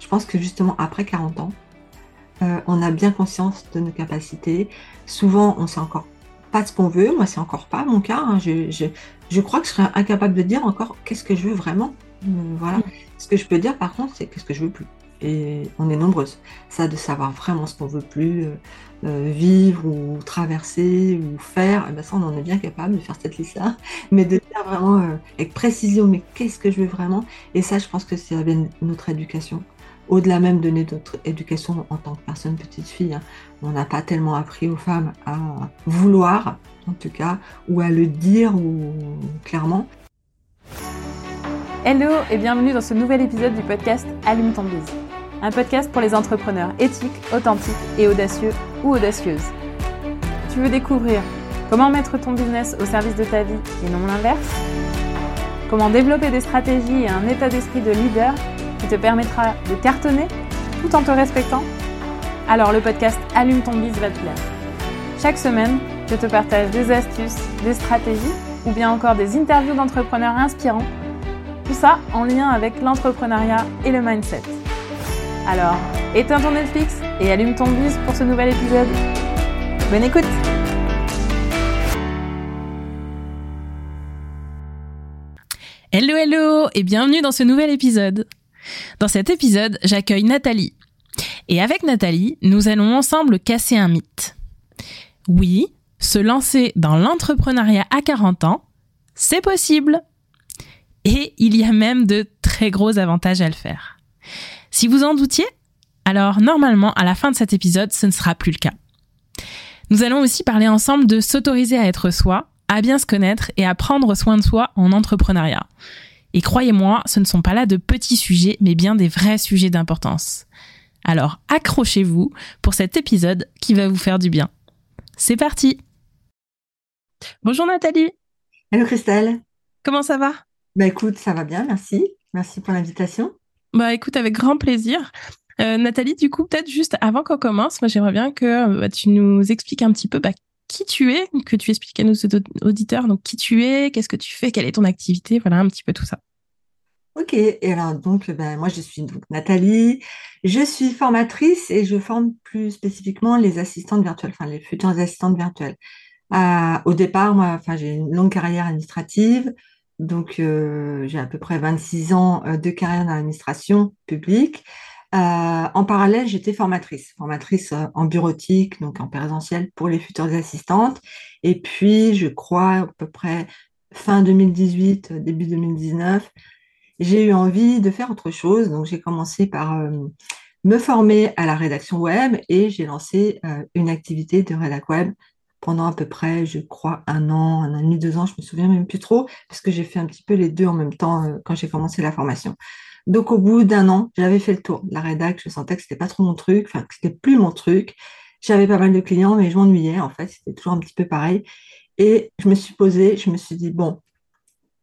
je pense que justement après 40 ans, on a bien conscience de nos capacités. Souvent, on sait encore pas de ce qu'on veut. Moi, c'est encore pas mon cas. Hein. Je, crois que je serais incapable de dire encore qu'est-ce que je veux vraiment. voilà. Mm. Ce que je peux dire, par contre, c'est qu'est-ce que je veux plus. Et on est nombreuses. Ça, de savoir vraiment ce qu'on veut plus vivre ou traverser ou faire, eh ben ça, on en est bien capable de faire cette liste-là. Mais de dire vraiment avec précision, mais qu'est-ce que je veux vraiment? Et ça, je pense que c'est notre éducation au-delà même de notre éducation en tant que personne petite fille, hein, on n'a pas tellement appris aux femmes à vouloir, en tout cas, ou à le dire ou clairement. Hello et bienvenue dans ce nouvel épisode du podcast Allume ton bise. Un podcast pour les entrepreneurs éthiques, authentiques et audacieux ou audacieuses. Tu veux découvrir comment mettre ton business au service de ta vie et non l'inverse? Comment développer des stratégies et un état d'esprit de leader te permettra de cartonner tout en te respectant? Alors le podcast Allume ton bise va te plaire. Chaque semaine, je te partage des astuces, des stratégies ou bien encore des interviews d'entrepreneurs inspirants. Tout ça en lien avec l'entrepreneuriat et le mindset. Alors, éteins ton Netflix et allume ton bise pour ce nouvel épisode. Bonne écoute Hello hello et bienvenue dans ce nouvel épisode. Dans cet épisode, j'accueille Nathalie. Et avec Nathalie, nous allons ensemble casser un mythe. Oui, se lancer dans l'entrepreneuriat à 40 ans, c'est possible. Et il y a même de très gros avantages à le faire. Si vous en doutiez, alors normalement, à la fin de cet épisode, ce ne sera plus le cas. Nous allons aussi parler ensemble de s'autoriser à être soi, à bien se connaître et à prendre soin de soi en entrepreneuriat. Et croyez-moi, ce ne sont pas là de petits sujets, mais bien des vrais sujets d'importance. Alors accrochez-vous pour cet épisode qui va vous faire du bien. C'est parti Bonjour Nathalie Hello Christelle Comment ça va? Bah écoute, ça va bien, merci. Merci pour l'invitation. Bah écoute, avec grand plaisir. Euh, Nathalie, du coup, peut-être juste avant qu'on commence, moi j'aimerais bien que bah, tu nous expliques un petit peu bah, qui tu es, que tu expliques à nos auditeurs, donc qui tu es, qu'est-ce que tu fais, quelle est ton activité, voilà un petit peu tout ça. Ok, et alors donc ben, moi je suis donc Nathalie, je suis formatrice et je forme plus spécifiquement les assistantes virtuelles, enfin les futures assistantes virtuelles. Euh, au départ, moi, enfin j'ai une longue carrière administrative, donc euh, j'ai à peu près 26 ans euh, de carrière dans l'administration publique. Euh, en parallèle, j'étais formatrice, formatrice en bureautique, donc en présentiel pour les futures assistantes. Et puis, je crois, à peu près fin 2018, euh, début 2019, j'ai eu envie de faire autre chose. Donc, j'ai commencé par me former à la rédaction web et j'ai lancé une activité de rédac web pendant à peu près, je crois, un an, un an et demi, deux ans, je me souviens même plus trop, parce que j'ai fait un petit peu les deux en même temps quand j'ai commencé la formation. Donc au bout d'un an, j'avais fait le tour. La rédac, je sentais que c'était pas trop mon truc, enfin que c'était plus mon truc. J'avais pas mal de clients, mais je m'ennuyais. En fait, c'était toujours un petit peu pareil. Et je me suis posée, je me suis dit bon,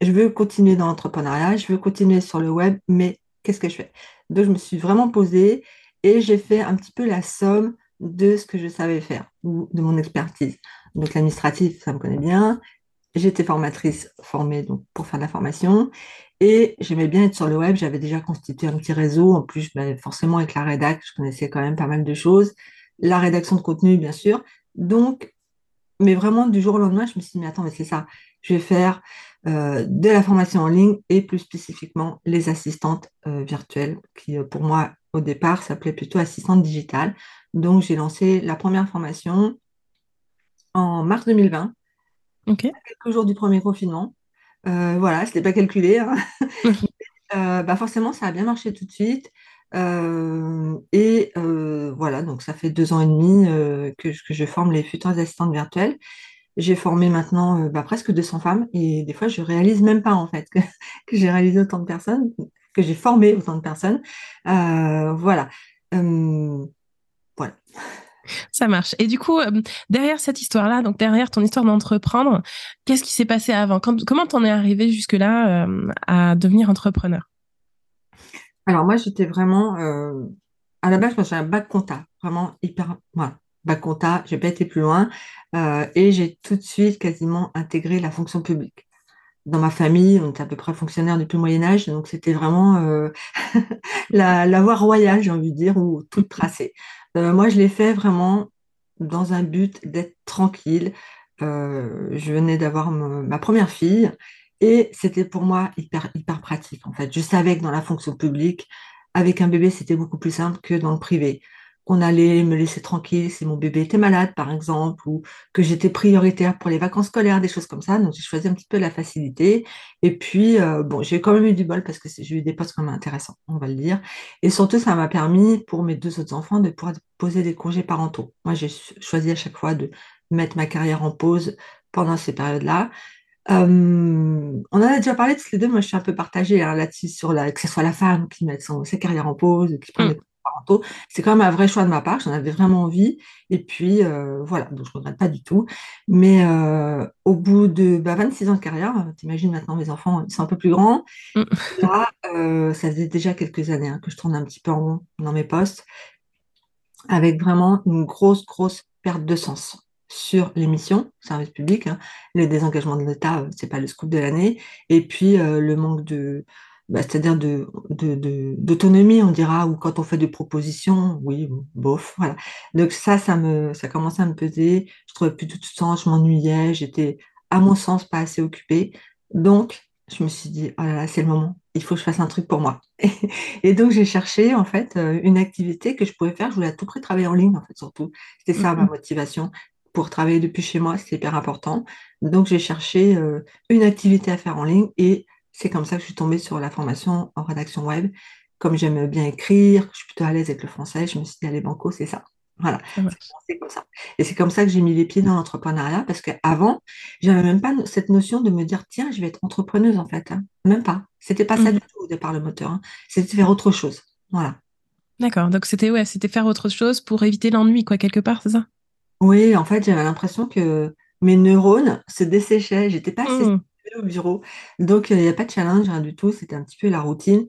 je veux continuer dans l'entrepreneuriat, je veux continuer sur le web, mais qu'est-ce que je fais? Donc je me suis vraiment posée et j'ai fait un petit peu la somme de ce que je savais faire ou de mon expertise. Donc l'administratif, ça me connaît bien. J'étais formatrice formée donc, pour faire de la formation et j'aimais bien être sur le web. J'avais déjà constitué un petit réseau. En plus, ben, forcément, avec la rédac, je connaissais quand même pas mal de choses. La rédaction de contenu, bien sûr. Donc, mais vraiment, du jour au lendemain, je me suis dit, mais attends, mais c'est ça. Je vais faire euh, de la formation en ligne et plus spécifiquement les assistantes euh, virtuelles, qui euh, pour moi, au départ, s'appelait plutôt assistante digitale. Donc, j'ai lancé la première formation en mars 2020 quelques jours du premier confinement. Euh, voilà, ce n'était pas calculé. Hein. Bah forcément, ça a bien marché tout de suite. Et voilà, donc ça fait deux ans et demi que, je forme les futures assistantes virtuelles. J'ai formé maintenant bah, presque 200 femmes et des fois, je réalise même pas en fait que, que j'ai réalisé autant de personnes, que j'ai formé autant de personnes. voilà. voilà. Ça marche. Et du coup, euh, derrière cette histoire-là, donc derrière ton histoire d'entreprendre, qu'est-ce qui s'est passé avant? Comment t'en es arrivé jusque-là euh, à devenir entrepreneur? Alors moi, j'étais vraiment... Euh, à la base, j'ai un bac compta, vraiment hyper... Voilà, bac compta, j'ai pas été plus loin. et j'ai tout de suite quasiment intégré la fonction publique. dans ma famille, on était à peu près fonctionnaire depuis le Moyen Âge, donc c'était vraiment euh, la, la voie royale, j'ai envie de dire, ou toute tracée. Euh, moi, je l'ai fait vraiment dans un but d'être tranquille. Euh, je venais d'avoir ma première fille et c'était pour moi hyper, hyper pratique, en fait. Je savais que dans la fonction publique, avec un bébé, c'était beaucoup plus simple que dans le privé qu'on allait me laisser tranquille si mon bébé était malade, par exemple, ou que j'étais prioritaire pour les vacances scolaires, des choses comme ça. Donc, j'ai choisi un petit peu la facilité. Et puis, euh, bon, j'ai quand même eu du bol parce que j'ai eu des postes quand même intéressants, on va le dire. Et surtout, ça m'a permis, pour mes deux autres enfants, de pouvoir poser des congés parentaux. Moi, j'ai choisi à chaque fois de mettre ma carrière en pause pendant ces périodes-là. Euh, on en a déjà parlé tous les deux. Moi, je suis un peu partagée hein, là-dessus, sur la, que ce soit la femme qui met son, sa carrière en pause, qui prend mm. des C'est quand même un vrai choix de ma part. J'en avais vraiment envie. Et puis, euh, voilà, donc je ne regrette pas du tout. Mais euh, au bout de bah, 26 ans de carrière, t'imagines maintenant mes enfants, ils sont un peu plus grands. Mm. Ça faisait déjà quelques années hein, que je tourne un petit peu en rond dans mes postes, avec vraiment une grosse, grosse perte de sens sur les missions, service public, hein. le désengagement de l'État, euh, c'est pas le scoop de l'année, et puis euh, le manque de, bah, c'est-à-dire de, d'autonomie, on dira, ou quand on fait des propositions, oui, bof, voilà. Donc ça, ça me, ça commençait à me peser. Je trouvais plus tout sens, je m'ennuyais, j'étais, à mon sens, pas assez occupée. Donc, je me suis dit, oh là là, c'est le moment, il faut que je fasse un truc pour moi. Et donc, j'ai cherché, en fait, euh, une activité que je pouvais faire. Je voulais à tout prix travailler en ligne, en fait, surtout. C'était ça, ma mm-hmm. motivation pour travailler depuis chez moi, c'est hyper important. Donc, j'ai cherché euh, une activité à faire en ligne et c'est comme ça que je suis tombée sur la formation en rédaction web. Comme j'aime bien écrire, je suis plutôt à l'aise avec le français, je me suis dit, allez, banco, c'est ça. Voilà, c'est comme ça. Et c'est comme ça que j'ai mis les pieds dans l'entrepreneuriat parce qu'avant, j'avais même pas cette notion de me dire, tiens, je vais être entrepreneuse en fait. Hein. Même pas. C'était pas ça mmh. du tout au départ le moteur. Hein. C'était faire autre chose. Voilà. D'accord. Donc c'était ouais, c'était faire autre chose pour éviter l'ennui, quoi, quelque part, c'est ça? Oui, en fait, j'avais l'impression que mes neurones se desséchaient. J'étais pas assez mmh. Au bureau. Donc, il n'y a pas de challenge, rien du tout. C'était un petit peu la routine.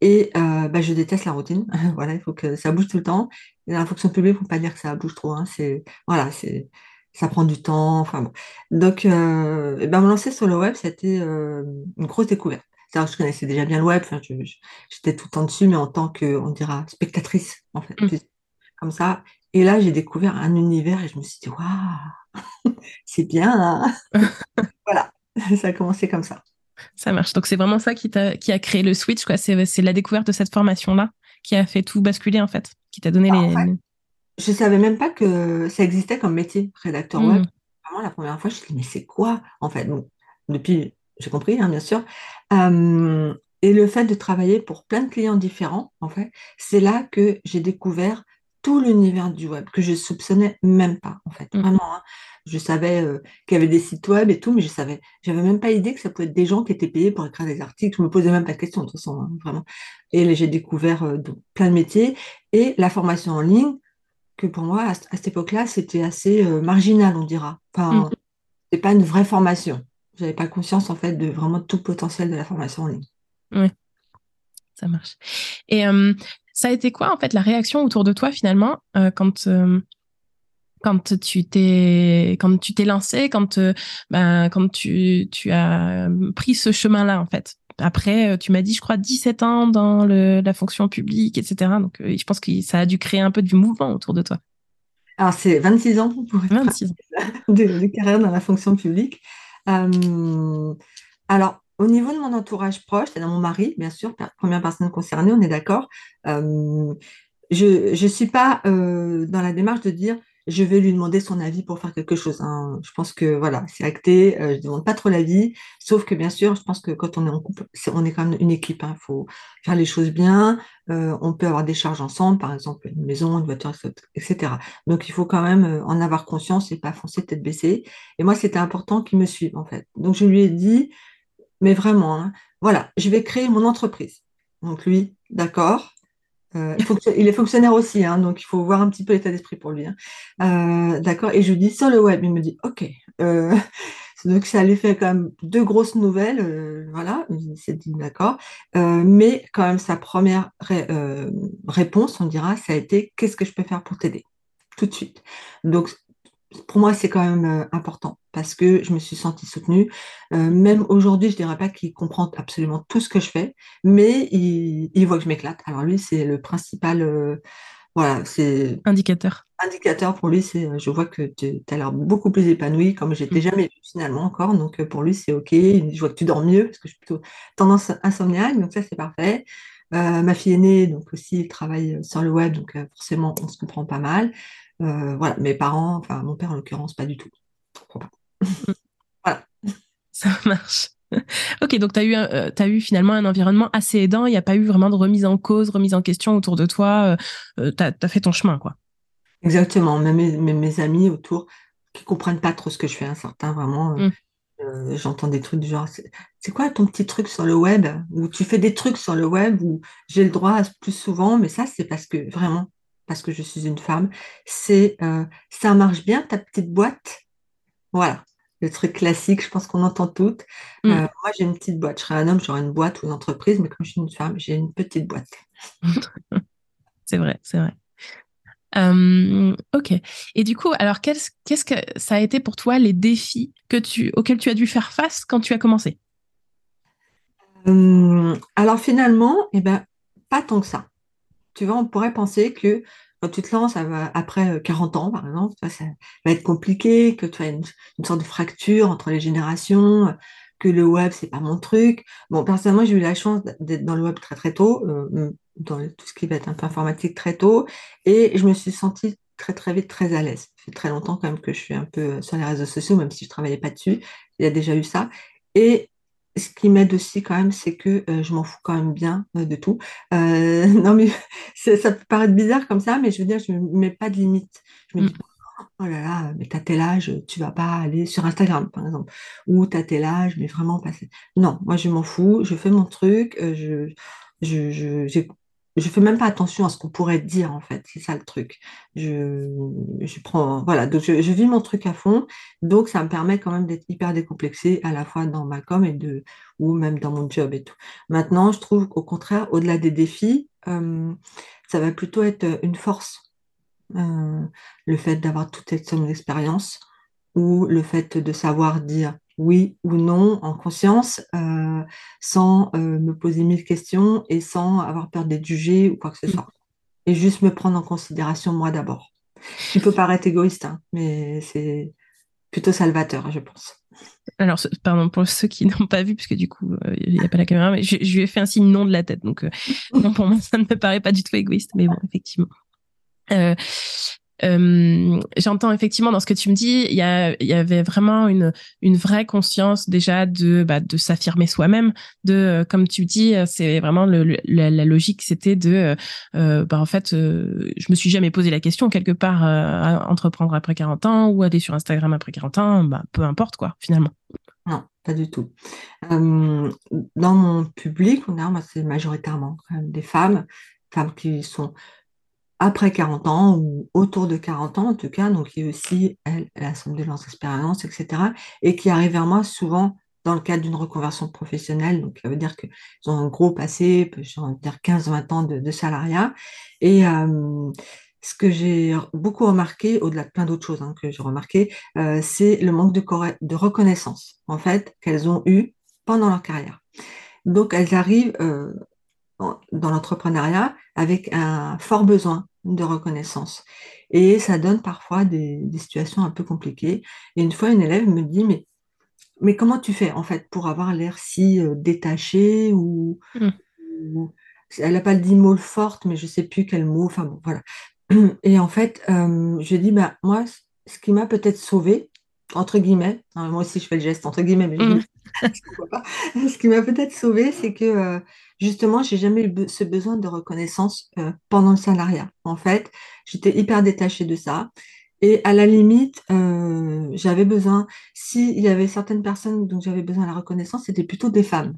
Et euh, bah, je déteste la routine. voilà, il faut que ça bouge tout le temps. Et dans la fonction publique, il ne faut pas dire que ça bouge trop. Hein. C'est, voilà, c'est, ça prend du temps. Enfin bon. Donc, euh, ben, me lancer sur le web, c'était euh, une grosse découverte. cest je connaissais déjà bien le web. Enfin, j'étais tout le temps dessus, mais en tant que, on dira, spectatrice, en fait. Mmh. Comme ça. Et là, j'ai découvert un univers et je me suis dit, waouh, c'est bien. Hein. voilà, ça a commencé comme ça. Ça marche. Donc, c'est vraiment ça qui, a, qui a créé le switch. Quoi. C'est, la découverte de cette formation-là qui a fait tout basculer, en fait, qui t'a donné les. je ne savais même pas que ça existait comme métier, rédacteur web. Mmh. Vraiment, la première fois, je me suis dit, mais c'est quoi, en fait? Depuis, j'ai compris, hein, bien sûr. et le fait de travailler pour plein de clients différents, en fait, c'est là que j'ai découvert tout l'univers du web que je soupçonnais même pas, en fait. Mm. Vraiment, hein. Je savais euh, qu'il y avait des sites web et tout, mais je savais, j'avais même pas idée que ça pouvait être des gens qui étaient payés pour écrire des articles. Je me posais même pas de questions, de toute façon, hein, vraiment. Et j'ai découvert euh, plein de métiers et la formation en ligne, que pour moi, à, cette époque-là, c'était assez euh, marginal, on dira. Enfin, mm. c'est pas une vraie formation. J'avais pas conscience, en fait, de vraiment tout le potentiel de la formation en ligne. Oui, ça marche. Et ça a été quoi, en fait, la réaction autour de toi, finalement, quand, quand tu t'es quand tu t'es lancé, quand, euh, ben, quand tu, tu as pris ce chemin-là, en fait après, tu m'as dit, je crois, 17 ans dans le, la fonction publique, etc. Donc, je pense que ça a dû créer un peu du mouvement autour de toi. Alors, c'est 26 ans pour 26 ans. De, de, carrière dans la fonction publique. alors, au niveau de mon entourage proche, c'est dans mon mari, bien sûr, première personne concernée, on est d'accord. Euh, je ne suis pas euh, dans la démarche de dire je vais lui demander son avis pour faire quelque chose. Hein. Je pense que voilà, c'est acté, euh, je ne demande pas trop l'avis, sauf que bien sûr, je pense que quand on est en couple, on est quand même une équipe, il hein. faut faire les choses bien, on peut avoir des charges ensemble, par exemple une maison, une voiture, etc. Donc il faut quand même en avoir conscience et pas foncer tête baissée. Et moi, c'était important qu'il me suive en fait. Donc je lui ai dit, mais vraiment, hein. voilà, je vais créer mon entreprise. Donc lui, d'accord. Euh, il, est fonctionnaire aussi, hein, donc il faut voir un petit peu l'état d'esprit pour lui. Hein. Euh, d'accord. Et je lui dis sur le web, il me dit OK. Euh, donc ça lui fait quand même deux grosses nouvelles, voilà, il s'est dit d'accord. mais quand même sa première réponse, on dira, ça a été qu'est-ce que je peux faire pour t'aider? Tout de suite. Donc pour moi, c'est quand même euh, important parce que je me suis sentie soutenue. Euh, même aujourd'hui, je dirais pas qu'il comprend absolument tout ce que je fais, mais il, il voit que je m'éclate. Alors lui, c'est le principal, euh, voilà, c'est Indicateur. indicateur pour lui, c'est je vois que tu as l'air beaucoup plus épanoui, comme j'étais Mm. jamais vue finalement encore. Donc pour lui, c'est OK. Je vois que tu dors mieux parce que je suis plutôt tendance insomniaque, donc ça, c'est parfait. ma fille aînée, donc aussi, elle travaille sur le web, donc forcément, on se comprend pas mal. Euh, voilà, mes parents, enfin mon père en l'occurrence, pas du tout. Voilà. Ça marche. Ok, donc tu as, eu, euh, t'as eu finalement un environnement assez aidant, il n'y a pas eu vraiment de remise en cause, remise en question autour de toi, euh, tu as, fait ton chemin, quoi. Exactement, même mes, mes, mes amis autour qui comprennent pas trop ce que je fais, hein, certains vraiment, Mm. euh, j'entends des trucs du genre, c'est quoi ton petit truc sur le web, où tu fais des trucs sur le web, où j'ai le droit à plus souvent, mais ça c'est parce que vraiment, parce que je suis une femme, c'est euh, ça marche bien ta petite boîte, voilà. Le truc classique, je pense qu'on entend toutes. Mm. Euh, moi, j'ai une petite boîte. Je serais un homme, j'aurais une boîte ou une entreprise, mais comme je suis une femme, j'ai une petite boîte. c'est vrai, c'est vrai. Euh, ok. Et du coup, alors qu'est-ce, qu'est-ce que ça a été pour toi les défis que tu, auxquels tu as dû faire face quand tu as commencé? Euh, alors finalement, eh ben, pas tant que ça. Tu vois, on pourrait penser que quand tu te lances après 40 ans, par exemple, ça va être compliqué, que tu as une, sorte de fracture entre les générations, que le web, c'est pas mon truc. Bon, personnellement, j'ai eu la chance d'être dans le web très très tôt, euh, dans tout ce qui va être un peu informatique très tôt, et je me suis sentie très très vite très à l'aise. Ça fait très longtemps quand même que je suis un peu sur les réseaux sociaux, même si je travaillais pas dessus. Il y a déjà eu ça. Et ce qui m'aide aussi quand même, c'est que euh, je m'en fous quand même bien euh, de tout. Euh, non mais ça peut paraître bizarre comme ça, mais je veux dire, je ne mets pas de limite. Je me dis, oh là là, mais t'as tel âge, tu vas pas aller sur Instagram, par exemple. Ou t'as tel âge, mais vraiment passer. Non, moi je m'en fous, je fais mon truc, je, je, je fais même pas attention à ce qu'on pourrait dire en fait, c'est ça le truc. Je, je prends, voilà, donc je, je vis mon truc à fond, donc ça me permet quand même d'être hyper décomplexée à la fois dans ma com et de, ou même dans mon job et tout. Maintenant, je trouve qu'au contraire, au-delà des défis, euh, ça va plutôt être une force. Euh, le fait d'avoir toute cette somme d'expérience ou le fait de savoir dire oui ou non en conscience euh, sans euh, me poser mille questions et sans avoir peur d'être jugée ou quoi que ce Mm. soit. Et juste me prendre en considération moi d'abord. Qui peut paraître égoïste, hein, mais c'est plutôt salvateur, je pense. Alors, pardon pour ceux qui n'ont pas vu, puisque du coup, euh, il n'y a pas la caméra, mais je, je lui ai fait un signe non de la tête. Donc, non, pour moi, ça ne me paraît pas du tout égoïste, mais bon, effectivement. Euh, euh, J'entends effectivement dans ce que tu me dis, il y, avait vraiment une, vraie conscience déjà de, bah, s'affirmer soi-même, de, euh, comme tu dis, euh, c'est vraiment la, logique, c'était de, bah, en fait, je me suis jamais posé la question quelque part à entreprendre après 40 ans ou aller sur Instagram après 40 ans, bah, peu importe quoi, finalement. Non, pas du tout. Dans mon public, c'est majoritairement des femmes, femmes qui sont après 40 ans ou autour de 40 ans en tout cas, donc qui aussi, elles la somme de leurs expériences, etc. Et qui arrivent vers moi souvent dans le cadre d'une reconversion professionnelle. Donc, ça veut dire qu'ils ont un gros passé, j'ai envie de dire 15-20 ans de, salariat. Et euh, ce que j'ai beaucoup remarqué, au-delà de plein d'autres choses hein, que j'ai remarqué, euh, c'est le manque de, de reconnaissance, en fait, qu'elles ont eu pendant leur carrière. Donc, elles arrivent euh, dans l'entrepreneuriat avec un fort besoin de reconnaissance. Et ça donne parfois des, des situations un peu compliquées. Et une fois, une élève me dit, mais, mais comment tu fais, en fait, pour avoir l'air si euh, détaché ou, Mm. ou- Elle n'a pas dit mot forte, mais je ne sais plus quel mot. Enfin bon, voilà. Et en fait, euh, je dis, bah, moi, ce qui m'a peut-être sauvé, entre guillemets, hein, moi aussi je fais le geste entre guillemets, mais je Mm. dis, pas. Ce qui m'a peut-être sauvé, c'est que euh, justement, j'ai jamais eu ce besoin de reconnaissance euh, pendant le salariat. En fait, j'étais hyper détachée de ça. Et à la limite, euh, j'avais besoin, s'il y avait certaines personnes dont j'avais besoin de la reconnaissance, c'était plutôt des femmes.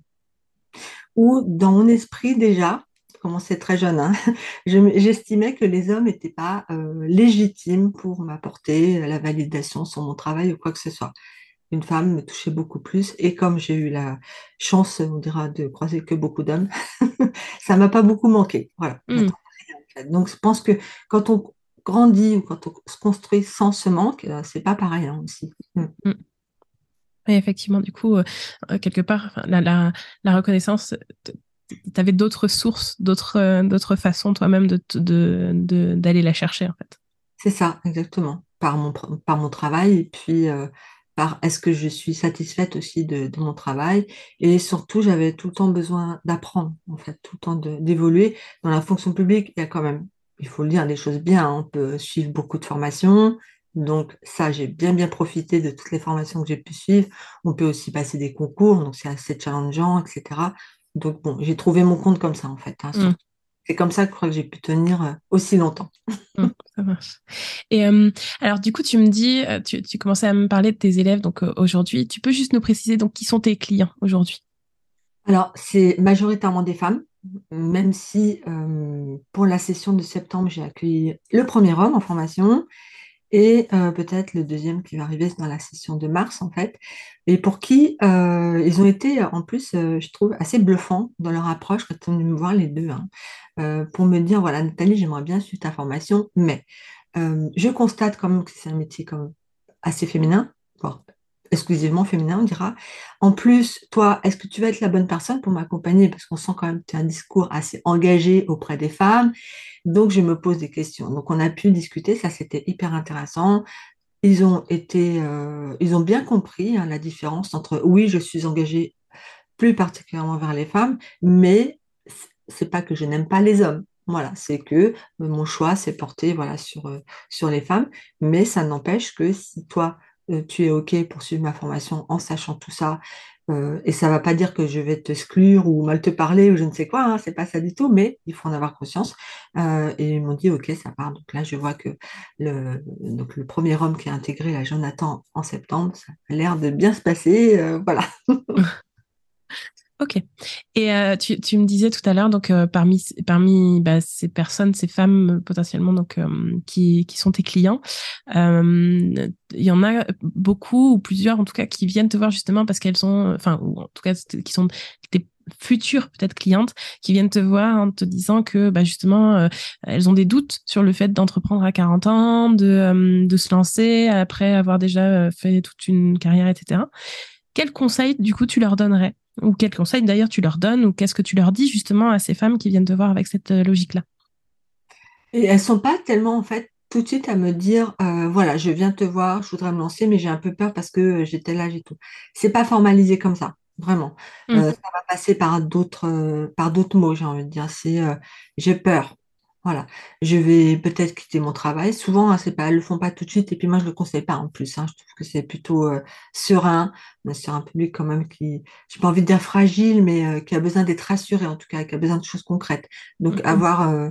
Ou dans mon esprit déjà, comme c'est très jeune, hein, j'estimais que les hommes n'étaient pas euh, légitimes pour m'apporter la validation sur mon travail ou quoi que ce soit. Une femme me touchait beaucoup plus. Et comme j'ai eu la chance, on dira, de croiser que beaucoup d'hommes, ça m'a pas beaucoup manqué. Voilà. Mm. Fait. Donc, je pense que quand on grandit ou quand on se construit sans ce manque, c'est pas pareil hein, aussi. Mm. Mm. Et effectivement, du coup, quelque part, la, la, la reconnaissance, tu avais d'autres sources, d'autres d'autres façons toi-même de, de, d'aller la chercher, en fait. C'est ça, exactement. Par mon, par mon travail, et puis par est-ce que je suis satisfaite aussi de, mon travail. Et surtout, j'avais tout le temps besoin d'apprendre, en fait, tout le temps d'évoluer. Dans la fonction publique, il y a quand même, il faut le dire, des choses bien. On peut suivre beaucoup de formations. Donc ça, j'ai bien bien profité de toutes les formations que j'ai pu suivre. On peut aussi passer des concours, donc c'est assez challengeant, etc. Donc bon, j'ai trouvé mon compte comme ça, en fait. Hein, mmh c'est comme ça que je crois que j'ai pu tenir euh, aussi longtemps. Hum, ça marche. Et euh, alors, du coup, tu me dis, euh, tu, commençais à me parler de tes élèves donc aujourd'hui. Tu peux juste nous préciser donc qui sont tes clients aujourd'hui? Alors, c'est majoritairement des femmes, même si pour la session de septembre, j'ai accueilli le premier homme en formation et peut-être le deuxième qui va arriver dans la session de mars en fait, et pour qui ils ont été en plus, je trouve, assez bluffants dans leur approche quand ils sont venus me voir les deux. Hein. Euh, pour me dire, voilà, Nathalie, j'aimerais bien suivre ta formation, mais euh, je constate quand même que c'est un métier comme assez féminin, exclusivement féminin, on dira. En plus, toi, est-ce que tu vas être la bonne personne pour m'accompagner? Parce qu'on sent quand même que tu as un discours assez engagé auprès des femmes. Donc, je me pose des questions. Donc, on a pu discuter, ça c'était hyper intéressant. Ils ont été, euh, ils ont bien compris hein, la différence entre oui, je suis engagée plus particulièrement vers les femmes, mais c'est pas que je n'aime pas les hommes. Voilà, c'est que euh, mon choix s'est porté voilà, sur, euh, sur les femmes, mais ça n'empêche que si toi, euh, tu es OK pour suivre ma formation en sachant tout ça, et ça ne va pas dire que je vais t'exclure ou mal te parler ou je ne sais quoi, hein, c'est pas ça du tout, mais il faut en avoir conscience. et ils m'ont dit OK, ça part. Donc là, je vois que le, donc le premier homme qui a intégré la Jonathan en septembre, ça a l'air de bien se passer. voilà. Ok. Et euh, tu, tu, me disais tout à l'heure, donc euh, parmi parmi bah, ces personnes, ces femmes potentiellement donc euh, qui, qui sont tes clients, il y en a beaucoup ou plusieurs en tout cas qui viennent te voir justement parce qu'elles sont, enfin ou en tout cas qui sont tes futures peut-être clientes qui viennent te voir en te disant que bah, justement elles ont des doutes sur le fait d'entreprendre à 40 ans, de, de se lancer après avoir déjà fait toute une carrière, etc. Quel conseil du coup tu leur donnerais? Ou quels conseils d'ailleurs tu leur donnes ou qu'est-ce que tu leur dis justement à ces femmes qui viennent te voir avec cette euh, logique-là? Et elles sont pas tellement en fait tout de suite à me dire euh, voilà je viens te voir je voudrais me lancer mais j'ai un peu peur parce que j'étais là et tout. C'est pas formalisé comme ça vraiment. Mmh. euh, ça va passer par d'autres par d'autres mots j'ai envie de dire. C'est j'ai peur voilà, je vais peut-être quitter mon travail. Souvent, hein, c'est pas, elles le font pas tout de suite. Et puis moi, je le conseille pas en plus. Hein. Je trouve que c'est plutôt euh, serein. On est sur un public quand même qui, j'ai pas envie de dire fragile, mais euh, qui a besoin d'être rassuré en tout cas, qui a besoin de choses concrètes. Donc mmh avoir euh,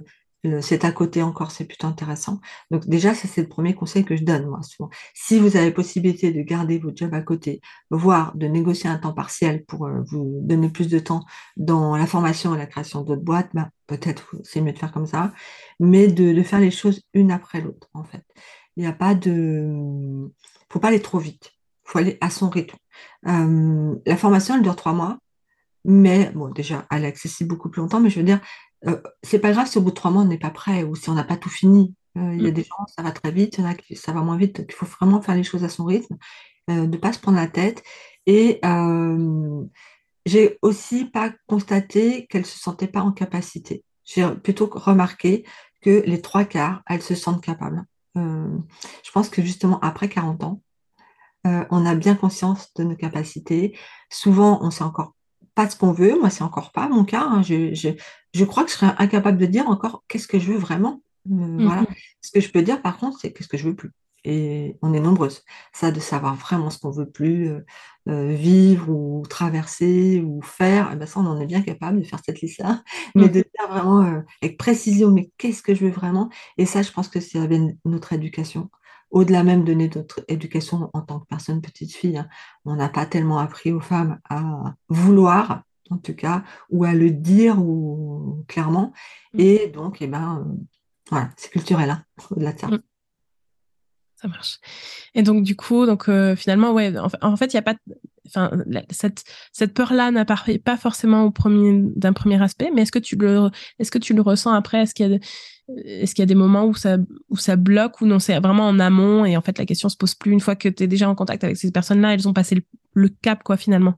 c'est à côté encore, c'est plutôt intéressant. Donc déjà, ça c'est le premier conseil que je donne moi souvent. Si vous avez possibilité de garder votre job à côté, voire de négocier un temps partiel pour euh, vous donner plus de temps dans la formation et la création d'autres boîtes, bah, peut-être c'est mieux de faire comme ça, mais de, faire les choses une après l'autre en fait. Il n'y a pas de, faut pas aller trop vite. Faut aller à son rythme. Euh, la formation, elle dure trois mois. Mais bon, déjà, elle est accessible beaucoup plus longtemps, mais je veux dire, euh, c'est pas grave si au bout de trois mois on n'est pas prêt ou si on n'a pas tout fini. Euh, il y a mm. des gens, ça va très vite, il y en a qui ça va moins vite. Il faut vraiment faire les choses à son rythme, euh, ne pas se prendre la tête. Et j'ai aussi pas constaté qu'elle se sentait pas en capacité. J'ai plutôt remarqué que les trois quarts, elles se sentent capables. je pense que justement après 40 ans, on a bien conscience de nos capacités. Souvent, on sait encore pas ce qu'on veut. Moi, c'est encore pas mon cas. Hein. Je, crois que je serais incapable de dire encore qu'est-ce que je veux vraiment. Euh, voilà. Mm-hmm. Ce que je peux dire, par contre, c'est qu'est-ce que je veux plus. Et on est nombreuses. Ça, de savoir vraiment ce qu'on veut plus euh, euh, vivre ou traverser ou faire, eh ben ça, on en est bien capable de faire cette liste-là. Mais de mm-hmm. dire vraiment avec précision, mais qu'est-ce que je veux vraiment? Et ça, je pense que c'est avec notre éducation au-delà même de notre éducation en tant que personne petite fille, hein, on n'a pas tellement appris aux femmes à vouloir, en tout cas, ou à le dire ou clairement. Mm. Et donc, eh ben, euh, voilà, c'est culturel, hein, au-delà de ça. Mm. Ça marche. Et donc du coup, donc euh, finalement, ouais, en, fait, il y a pas, enfin, cette cette peur-là n'apparaît pas forcément au premier d'un premier aspect, mais est-ce que tu le, est-ce que tu le ressens après? Est-ce qu'il y a, est-ce qu'il y a des moments où ça où ça bloque ou non C'est vraiment en amont et en fait la question se pose plus une fois que tu es déjà en contact avec ces personnes-là, elles ont passé le, cap quoi finalement?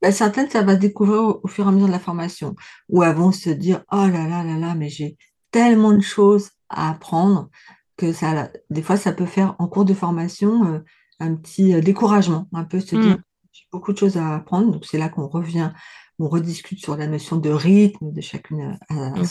Ben, certaines, ça va se découvrir au, au, fur et à mesure de la formation, où elles vont se dire, oh là là là là, mais j'ai tellement de choses à apprendre que ça, des fois, ça peut faire en cours de formation euh, un petit euh, découragement, un peu se dire, mm. j'ai beaucoup de choses à apprendre. Donc, c'est là qu'on revient, on rediscute sur la notion de rythme de chacune, euh,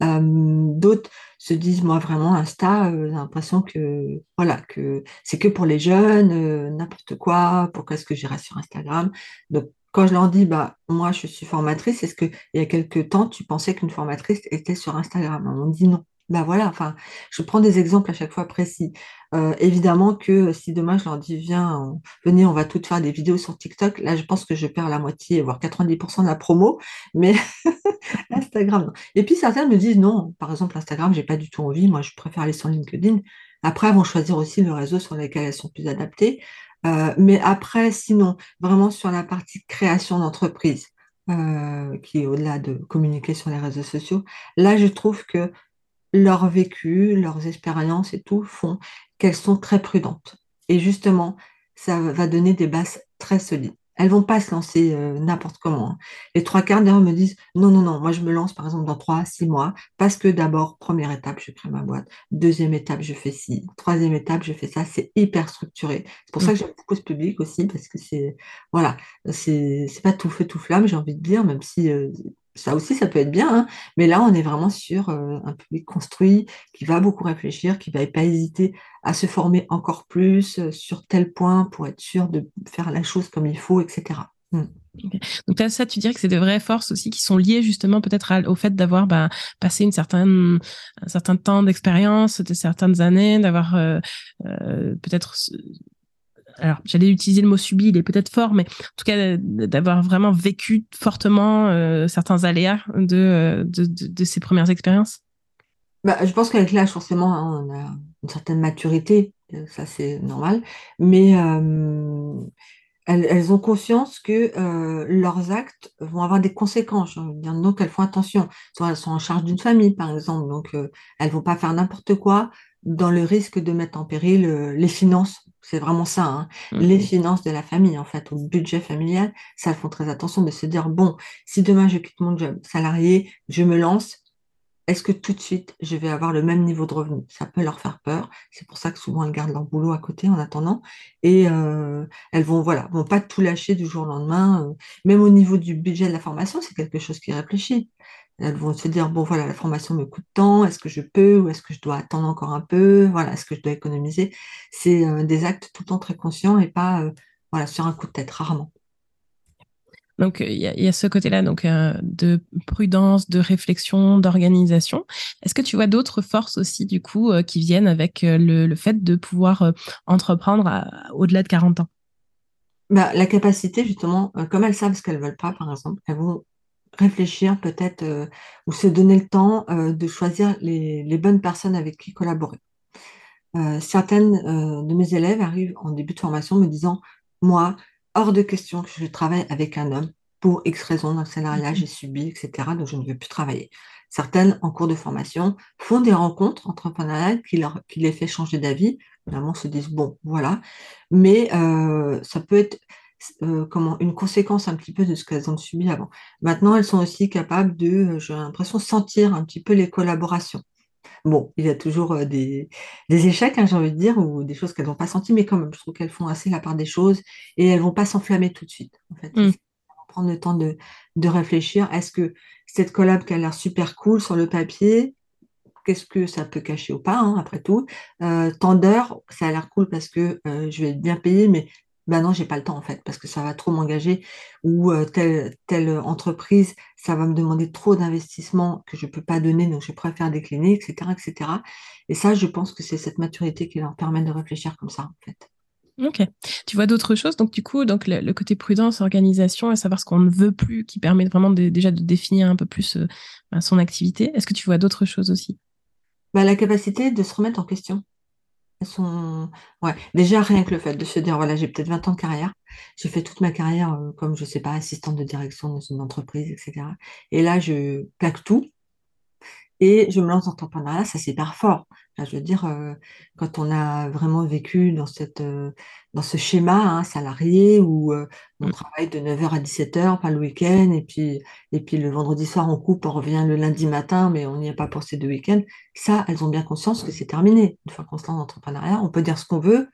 D'autres se disent, moi, vraiment, Insta, j'ai l'impression que, voilà, que c'est que pour les jeunes, n'importe quoi, pourquoi est-ce que j'irai sur Instagram? Donc, quand je leur dis, bah, moi, je suis formatrice, est-ce qu'il y a quelques temps, tu pensais qu'une formatrice était sur Instagram? On dit non. Ben voilà, enfin, je prends des exemples à chaque fois précis. Euh, évidemment que si demain je leur dis, viens, venez, on va toutes faire des vidéos sur TikTok, là je pense que je perds la moitié, voire 90% de la promo, mais Instagram, non. Et puis certains me disent, non, par exemple, Instagram, j'ai pas du tout envie, moi je préfère aller sur LinkedIn. Après, elles vont choisir aussi le réseau sur lequel elles sont plus adaptées. Euh, mais après, sinon, vraiment sur la partie création d'entreprise, euh, qui est au-delà de communiquer sur les réseaux sociaux, là je trouve que leur vécu, leurs expériences et tout font qu'elles sont très prudentes. Et justement, ça va donner des bases très solides. Elles vont pas se lancer euh, n'importe comment. Hein. Les trois quarts d'heure me disent non, non, non, moi je me lance par exemple dans trois, six mois, parce que d'abord, première étape, je crée ma boîte. Deuxième étape, je fais ci. Troisième étape, je fais ça. C'est hyper structuré. C'est pour ça que mmh. j'aime beaucoup ce public aussi, parce que c'est, voilà, c'est pas tout feu, tout flamme, j'ai envie de dire, même si euh, ça aussi, ça peut être bien, hein. mais là, on est vraiment sur euh, un public construit qui va beaucoup réfléchir, qui va pas hésiter à se former encore plus euh, sur tel point pour être sûr de faire la chose comme il faut, etc. Mmh. Donc ça, tu dirais que c'est de vraies forces aussi qui sont liées justement peut-être au fait d'avoir bah, passé un certain temps d'expérience, de certaines années, d'avoir euh, peut-être alors j'allais utiliser le mot subi, il est peut-être fort, mais en tout cas d'avoir vraiment vécu fortement euh, certains aléas euh, de, de, ces premières expériences bah, Je pense qu'avec l'âge, forcément, hein, on a une certaine maturité, euh, ça c'est normal, mais elles, ont conscience que leurs actes vont avoir des conséquences. Donc elles font attention. Soit elles sont en charge d'une famille, par exemple, donc elles vont pas faire n'importe quoi dans le risque de mettre en péril les finances c'est vraiment ça, hein. les mhm. finances de la famille, en fait, au budget familial, ça font très attention de se dire, bon, si demain je quitte mon job salarié, je me lance, est-ce que tout de suite je vais avoir le même niveau de revenu? Ça peut leur faire peur. C'est pour ça que souvent elles gardent leur boulot à côté en attendant. Et euh, elles vont, voilà, vont pas tout lâcher du jour au lendemain. Euh. Même au niveau du budget de la formation, c'est quelque chose qui réfléchit. Elles vont se dire, bon, voilà, la formation me coûte tant, est-ce que je peux ou est-ce que je dois attendre encore un peu? Voilà, est-ce que je dois économiser? C'est euh, des actes tout le temps très conscients et pas euh, voilà, sur un coup de tête, rarement. Donc il y, a ce côté-là donc euh, de prudence, de réflexion, d'organisation. Est-ce que tu vois d'autres forces aussi du coup qui viennent avec le, fait de pouvoir entreprendre au-delà de 40 ans? Bah, La capacité justement, comme elles savent ce qu'elles veulent pas par exemple, elles vont réfléchir peut-être euh, ou se donner le temps euh, de choisir les, bonnes personnes avec qui collaborer. Euh, certaines de mes élèves arrivent en début de formation me disant, moi, hors de question que je travaille avec un homme pour X raisons dans le salariat, j'ai subi, etc. Donc je ne veux plus travailler. Certaines, en cours de formation, font des rencontres entrepreneuriales qui, leur, qui les fait changer d'avis. Vraiment, se disent, bon, voilà. Mais ça peut être euh, comment, une conséquence un petit peu de ce qu'elles ont subi avant. Maintenant, elles sont aussi capables de, euh, j'ai l'impression, sentir un petit peu les collaborations. Bon, il y a toujours euh, des, échecs, hein, j'ai envie de dire, ou des choses qu'elles n'ont pas senties, mais quand même, je trouve qu'elles font assez la part des choses et elles vont pas s'enflammer tout de suite. En fait, mmh. prendre le temps de, réfléchir. Est-ce que cette collab qui a l'air super cool sur le papier, qu'est-ce que ça peut cacher ou pas, hein, après tout. Euh, tant d'heures, ça a l'air cool parce que je vais être bien payée, mais ben non, j'ai pas le temps en fait, parce que ça va trop m'engager, ou euh, telle, telle entreprise, ça va me demander trop d'investissement que je peux pas donner, donc je préfère décliner, etc., etc. Et ça, je pense que c'est cette maturité qui leur permet de réfléchir comme ça, en fait. Ok. Tu vois d'autres choses, donc du coup, donc le, côté prudence, organisation, et savoir ce qu'on ne veut plus, qui permet vraiment déjà de définir un peu plus euh, ben, son activité. Est-ce que tu vois d'autres choses aussi? Bah, La capacité de se remettre en question. Ouais. Déjà, rien que le fait de se dire, voilà, j'ai peut-être 20 ans de carrière, j'ai fait toute ma carrière euh, comme, je sais pas, assistante de direction dans une entreprise, etc. Et là, je plaque tout et je me lance dans l'entrepreneuriat, ça c'est hyper fort. Enfin, je veux dire, euh, quand on a vraiment vécu dans cette, euh, dans ce schéma hein, salarié où euh, on Mm. travaille de 9h à 17h, pas le week-end, et puis, et puis le vendredi soir on coupe, on revient le lundi matin, mais on n'y est pas pour ces deux week-ends. Ça, elles ont bien conscience que c'est terminé. Une fois qu'on se lance dans l'entrepreneuriat, on peut dire ce qu'on veut,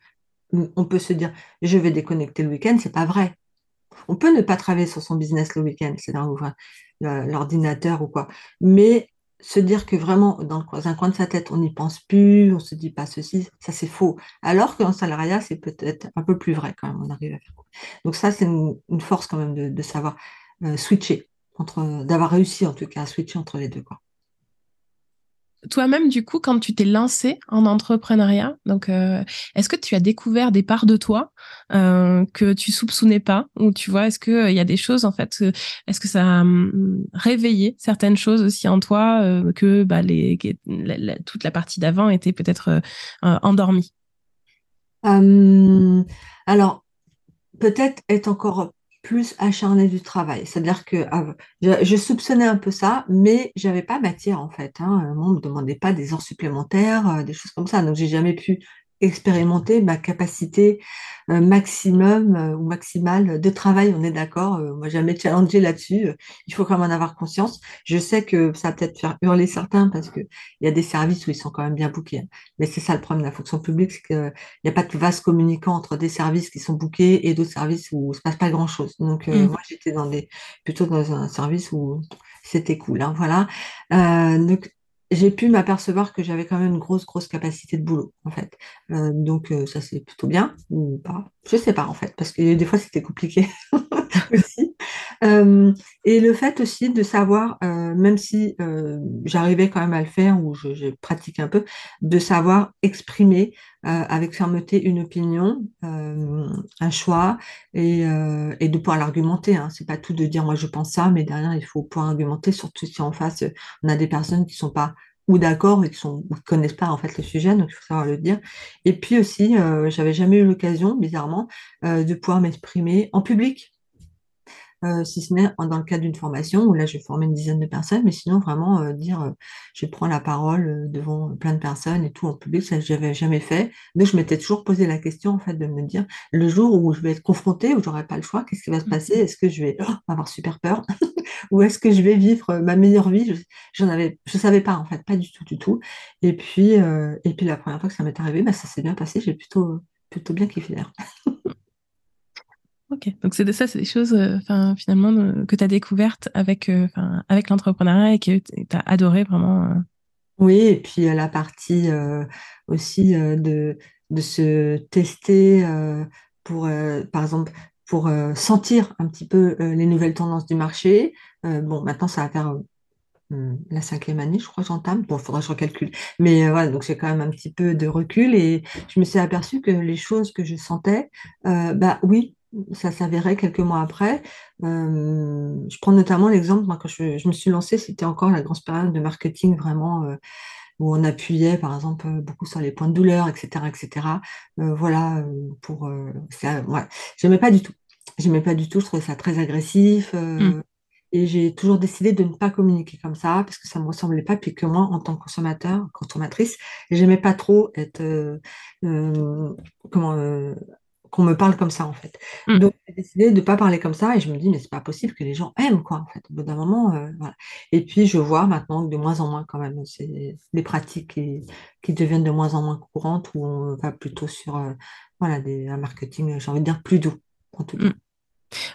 on peut se dire je vais déconnecter le week-end, c'est pas vrai. On peut ne pas travailler sur son business le week-end, c'est-à-dire ouvrir l'ordinateur ou quoi. Mais se dire que vraiment, dans un coin de sa tête, on n'y pense plus, on se dit pas ceci, ça c'est faux. Alors qu'en salariat, c'est peut-être un peu plus vrai quand même, on arrive à faire. Donc ça, c'est une, force quand même de, de savoir euh, switcher, entre, d'avoir réussi en tout cas à switcher entre les deux, quoi. Toi-même, du coup, quand tu t'es lancé en entrepreneuriat, donc euh, est-ce que tu as découvert des parts de toi euh, que tu soupçonnais pas, ou tu vois, est-ce que euh, il y a des choses en fait, euh, est-ce que ça a hum, réveillé certaines choses aussi en toi euh, que bah, toute la partie d'avant était peut-être euh, euh, endormie? Euh, alors, peut-être être encore plus acharné du travail. C'est-à-dire que je, soupçonnais un peu ça, mais j'avais pas matière en fait. Hein. On me demandait pas des heures supplémentaires, euh, des choses comme ça. Donc, j'ai jamais pu expérimenter ma capacité euh, maximum euh, ou maximale de travail. On est d'accord. Euh, moi, jamais challengé là-dessus. Il faut quand même en avoir conscience. Je sais que ça va peut-être faire hurler certains parce que il y a des services où ils sont quand même bien bookés. hein. Mais c'est ça le problème de la fonction publique, c'est que il n'y a pas de vase communicant entre des services qui sont bookés et d'autres services où il ne se passe pas grand-chose. Donc, euh, Mm. moi, j'étais dans des, plutôt dans un service où c'était cool. hein, voilà. Euh, donc, j'ai pu m'apercevoir que j'avais quand même une grosse, grosse capacité de boulot, en fait. Euh, donc, euh, ça, c'est plutôt bien, ou pas. Je sais pas, en fait, parce que des fois, c'était compliqué aussi. Euh, et le fait aussi de savoir, euh, même si euh, j'arrivais quand même à le faire ou je, je pratique un peu, de savoir exprimer avec fermeté une opinion, un choix et, de pouvoir l'argumenter. Hein. C'est pas tout de dire moi je pense ça, mais derrière il faut pouvoir argumenter, surtout si en face on a des personnes qui sont pas ou d'accord et qui sont ou qui connaissent pas en fait le sujet, donc il faut savoir le dire. Et puis aussi, j'avais jamais eu l'occasion, bizarrement, de pouvoir m'exprimer en public euh, si ce n'est dans le cadre d'une formation où là je formais une dizaine de personnes, mais sinon vraiment euh, dire euh, je prends la parole euh, devant plein de personnes et tout en public, ça je n'avais jamais fait. Donc je m'étais toujours posé la question en fait de me dire le jour où je vais être confrontée, où j'aurai pas le choix, qu'est-ce qui va se passer? Est-ce que je vais oh, avoir super peur? Ou est-ce que je vais vivre euh, ma meilleure vie? Je, j'en avais, je savais pas en fait, pas du tout du tout. Et puis euh, et puis la première fois que ça m'est arrivé, bah, ça s'est bien passé, j'ai plutôt plutôt bien kiffé l'air. Donc c'est de ça, c'est des choses, euh, finalement euh, que tu as découvertes avec, euh, avec l'entrepreneuriat et que tu as adoré vraiment. Oui, et puis la partie aussi de, se tester pour, par exemple, pour sentir un petit peu les nouvelles tendances du marché. Bon, maintenant, ça va faire la cinquième année, je crois, j'entame. Bon, il faudra que je recalcule. Mais voilà, donc j'ai quand même un petit peu de recul et je me suis aperçue que les choses que je sentais, euh, bah oui, ça s'avérait quelques mois après. Euh, je prends notamment l'exemple, moi, quand je, je me suis lancée, c'était encore la grosse période de marketing vraiment. euh, où on appuyait par exemple beaucoup sur les points de douleur, etc., etc. Euh, voilà, pour ça, ouais. J'aimais pas du tout. J'aimais pas du tout, je trouvais ça très agressif. Mm. euh, et j'ai toujours décidé de ne pas communiquer comme ça parce que ça me ressemblait pas. Puis que moi, en tant que consommateur, consommatrice, j'aimais pas trop être comment qu'on me parle comme ça en fait. Mm. Donc j'ai décidé de ne pas parler comme ça et je me dis mais c'est pas possible que les gens aiment quoi en fait. Au bout d'un moment, euh, voilà. Et puis je vois maintenant que de moins en moins quand même, c'est des pratiques qui, qui deviennent de moins en moins courantes où on va plutôt sur euh, voilà des, un marketing, j'ai envie de dire plus doux en tout cas. Mm.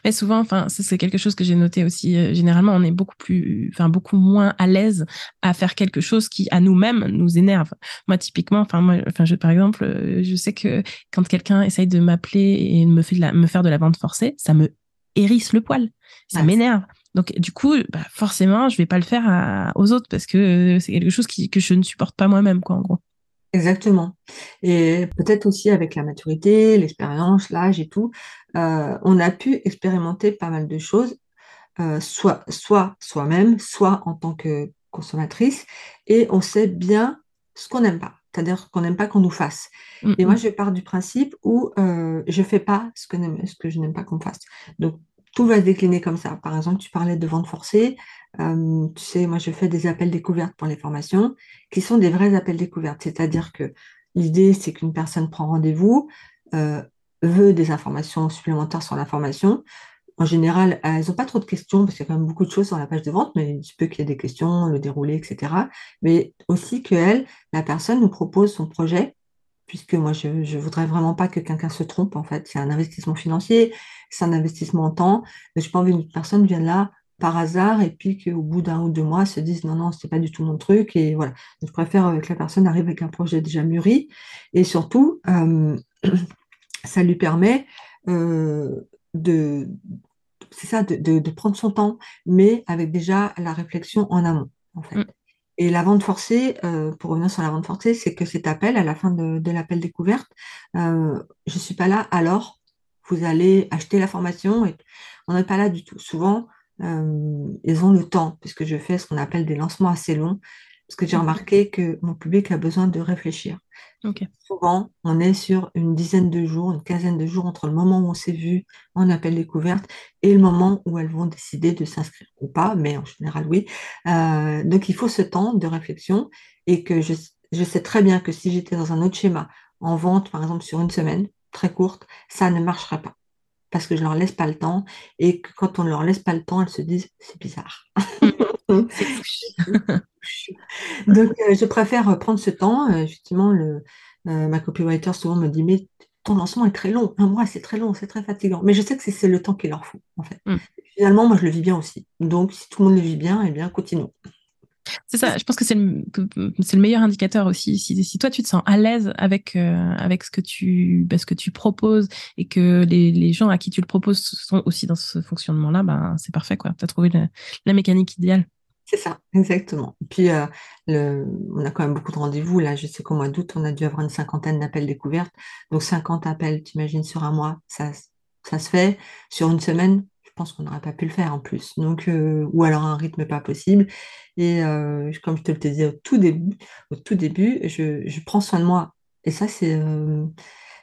Mais souvent, enfin, ça c'est quelque chose que j'ai noté aussi. euh, généralement, on est beaucoup plus, enfin, beaucoup moins à l'aise à faire quelque chose qui, à nous-mêmes, nous énerve. Moi, typiquement, enfin, moi, enfin, je, par exemple, euh, je sais que quand quelqu'un essaye de m'appeler et me fait de la, me faire de la vente forcée, ça me hérisse le poil. Ça m'énerve. Donc, du coup, bah, forcément, je vais pas le faire à- aux autres parce que euh, c'est quelque chose qui, que je ne supporte pas moi-même, quoi, en gros. Exactement. Et peut-être aussi avec la maturité, l'expérience, l'âge et tout, euh, on a pu expérimenter pas mal de choses, euh, soit, soit soi-même, soit en tant que consommatrice, et on sait bien ce qu'on n'aime pas. c'est-à-dire qu'on n'aime pas qu'on nous fasse. Mm, Et moi, mm. je pars du principe où euh, je ne fais pas ce que, ce que je n'aime pas qu'on me fasse. Donc, tout va se décliner comme ça. Par exemple, tu parlais de vente forcée. Tu sais, moi, je fais des appels découvertes pour les formations qui sont des vrais appels découvertes. C'est-à-dire que l'idée, c'est qu'une personne prend rendez-vous, euh, veut des informations supplémentaires sur la formation. En général, elles n'ont pas trop de questions parce qu'il y a quand même beaucoup de choses sur la page de vente, mais il se peut qu'il y ait des questions, le déroulé, etc. Mais aussi que elle, la personne nous propose son projet, puisque moi, je ne voudrais vraiment pas que quelqu'un se trompe, en fait. C'est un investissement financier, c'est un investissement en temps. Je n'ai pas envie qu'une personne vienne là par hasard et puis qu'au bout d'un ou deux mois, se dise non, non, c'est pas du tout mon truc. Et voilà. Donc, je préfère que la personne arrive avec un projet déjà mûri. Et surtout, euh, ça lui permet euh, de, c'est ça, de, de- de prendre son temps, mais avec déjà la réflexion en amont, en fait. Mm. Et la vente forcée, euh, pour revenir sur la vente forcée, c'est que cet appel, à la fin de, de l'appel découverte, euh, je ne suis pas là, alors vous allez acheter la formation. Et on n'est pas là du tout. Souvent, euh, ils ont le temps, puisque je fais ce qu'on appelle des lancements assez longs, parce que j'ai remarqué que mon public a besoin de réfléchir. Souvent, on est sur une dizaine de jours, une quinzaine de jours entre le moment où on s'est vu en appel découverte et le moment où elles vont décider de s'inscrire ou pas, mais en général, oui. Euh, donc, il faut ce temps de réflexion et que je, je sais très bien que si j'étais dans un autre schéma, en vente, par exemple, sur une semaine, très courte, ça ne marcherait pas parce que je leur laisse pas le temps et que quand on ne leur laisse pas le temps, elles se disent c'est bizarre. Louche. Donc, euh, je préfère prendre ce temps. Euh, effectivement, le, euh, ma copywriter souvent me dit, mais ton lancement est très long. Un mois, c'est très long, c'est très fatigant. Mais je sais que c'est c'est le temps qu'il leur faut, en fait. Mm. Finalement, moi, je le vis bien aussi. Donc, si tout le monde le vit bien, eh bien, continuons. C'est ça, je pense que c'est le, meilleur indicateur aussi. Si, toi tu te sens à l'aise avec euh, avec ce que tu bah, ce que tu proposes et que les, les gens à qui tu le proposes sont aussi dans ce fonctionnement-là, ben c'est parfait. Tu as trouvé la, la mécanique idéale. C'est ça, exactement. Et puis, euh, le, on a quand même beaucoup de rendez-vous. Là, je sais qu'au mois d'août, on a dû avoir une cinquantaine d'appels découvertes. Donc, 50 appels, t'imagines, sur un mois, ça, ça se fait. Sur une semaine, pense qu'on n'aurait pas pu le faire en plus. Donc, euh, ou alors un rythme pas possible. Et euh, comme je te le disais au tout début, au tout début, je, je prends soin de moi. Et ça, c'est... euh,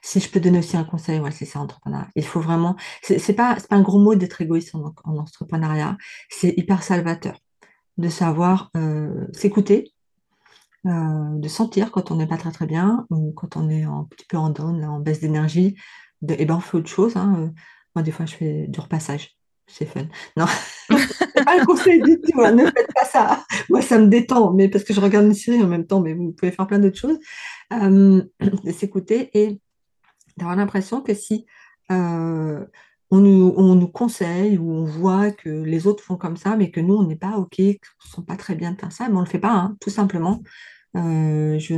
si je peux donner aussi un conseil, ouais, c'est ça, entrepreneuriat. Il faut vraiment... C'est pas, pas un gros mot d'être égoïste en, en entrepreneuriat. C'est hyper salvateur de savoir s'écouter, de sentir quand on n'est pas très très bien ou quand on est un petit peu en down, en baisse d'énergie, et ben on fait autre chose. hein. Moi, des fois, je fais du repassage. C'est fun. Non, c'est pas un conseil du tout. hein, Ne faites pas ça. Moi, ça me détend, mais parce que je regarde une série en même temps, mais vous pouvez faire plein d'autres choses. Euh, de s'écouter et d'avoir l'impression que si euh, on nous, on nous conseille ou on voit que les autres font comme ça, mais que nous, on n'est pas OK, qu'on ne sent pas très bien de faire ça, mais on ne le fait pas, hein, tout simplement. Euh, je,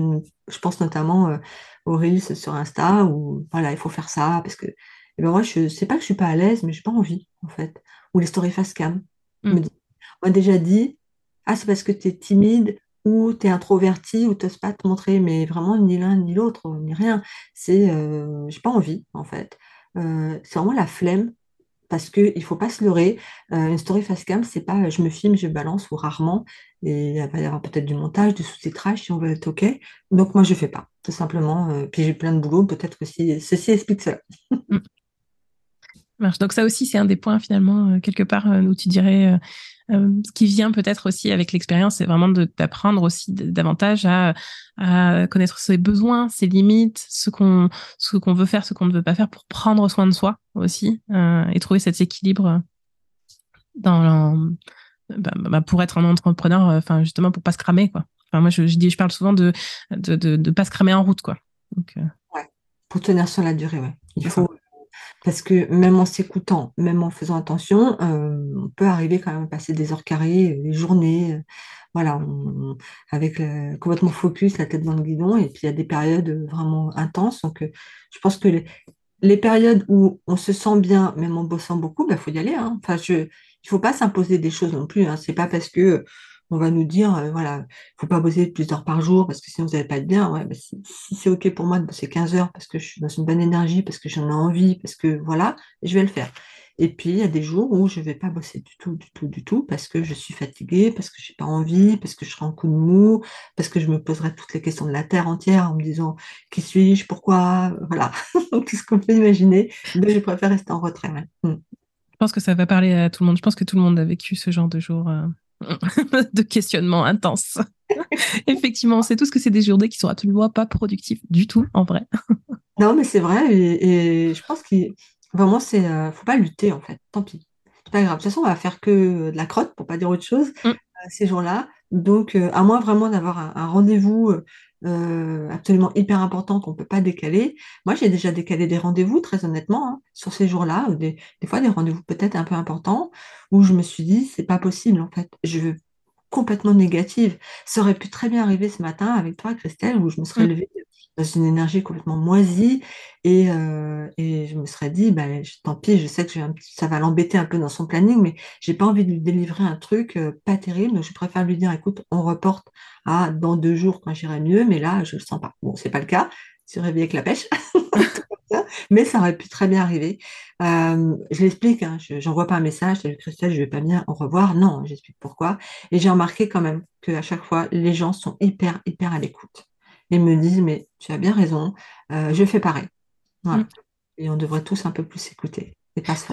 je pense notamment aux Reels sur Insta où voilà, il faut faire ça parce que eh ben moi, je sais pas que je suis pas à l'aise, mais j'ai pas envie, en fait. Ou les stories face cam. On Mm. me dit- on m'a déjà dit, ah, c'est parce que tu es timide ou tu es introverti ou tu n'oses pas te montrer, mais vraiment ni l'un ni l'autre, ni rien. C'est, euh, j'ai pas envie, en fait. Euh, c'est vraiment la flemme parce qu'il ne faut pas se leurrer. Euh, une story face cam, c'est pas je me filme, je balance ou rarement. Et il va y avoir peut-être du montage, du sous-titrage si on veut être OK. Donc moi, je ne fais pas, tout simplement. Euh, puis j'ai plein de boulot, peut-être que si, ceci explique cela. Marche. Donc ça aussi, c'est un des points finalement, euh, quelque part, euh, où tu dirais, euh, ce qui vient peut-être aussi avec l'expérience, c'est vraiment de d'apprendre aussi davantage à, à connaître ses besoins, ses limites, ce qu'on ce qu'on veut faire, ce qu'on ne veut pas faire pour prendre soin de soi aussi euh, et trouver cet équilibre dans bah, bah, pour être un entrepreneur, euh, enfin justement pour pas se cramer quoi. Enfin moi je, je dis, je parle souvent de de, de de pas se cramer en route quoi. Donc Ouais. Pour tenir sur la durée, ouais. Il c'est faut, parce que même en s'écoutant, même en faisant attention, euh, on peut arriver quand même à passer des heures carrées, des journées, euh, voilà, avec le- complètement focus, la tête dans le guidon, et puis il y a des périodes vraiment intenses. Donc, euh, je pense que les, périodes où on se sent bien, même en bossant beaucoup, il faut y aller. hein. Enfin, il faut pas s'imposer des choses non plus. Hein. C'est pas parce que euh, on va nous dire, euh, voilà, il faut pas bosser plus d'heures par jour parce que sinon vous n'allez pas être bien. Ouais, bah, si, si c'est OK pour moi de bosser 15 heures parce que je suis dans une bonne énergie, parce que j'en ai envie, parce que voilà, je vais le faire. Et puis, il y a des jours où je ne vais pas bosser du tout, du tout, du tout, parce que je suis fatiguée, parce que je n'ai pas envie, parce que je serai en coup de mou, parce que je me poserai toutes les questions de la Terre entière en me disant qui suis-je, pourquoi, voilà, tout ce qu'on peut imaginer. Donc, je préfère rester en retrait. Mm. Je pense que ça va parler à tout le monde. Je pense que tout le monde a vécu ce genre de jour. Euh, de questionnement intense. Effectivement, c'est tout ce que c'est des journées qui sont absolument pas productives du tout, en vrai. non, mais c'est vrai, et, je pense qu'il vraiment, c'est, euh, faut pas lutter en fait. Tant pis, c'est pas grave. De toute façon, on va faire que de la crotte, pour pas dire autre chose, mm. euh, ces jours-là. Donc, euh, à moins vraiment d'avoir un, rendez-vous absolument hyper important qu'on peut pas décaler. Moi, j'ai déjà décalé des rendez-vous, très honnêtement, hein, sur ces jours-là, des, des fois des rendez-vous peut-être un peu importants, où je me suis dit, c'est pas possible en fait. Je veux complètement négative. Ça aurait pu très bien arriver ce matin avec toi, Christelle, où je me serais mm. levée dans une énergie complètement moisie et, euh, et je me serais dit, ben, tant pis, je sais que ça va l'embêter un peu dans son planning, mais j'ai pas envie de lui délivrer un truc euh, pas terrible, donc je préfère lui dire, écoute, on reporte à dans deux jours quand j'irai mieux, mais là, je le sens pas. Bon, c'est pas le cas, tu réveillé avec la pêche. mais ça aurait pu très bien arriver. Euh, je l'explique, hein, je n'envoie pas un message, salut Christelle, je vais pas bien, au revoir. Non, j'explique pourquoi. Et j'ai remarqué quand même qu'à chaque fois, les gens sont hyper, hyper à l'écoute. Et me disent, mais tu as bien raison, euh, je fais pareil. Voilà. Mm. Et on devrait tous un peu plus écouter. Et pas se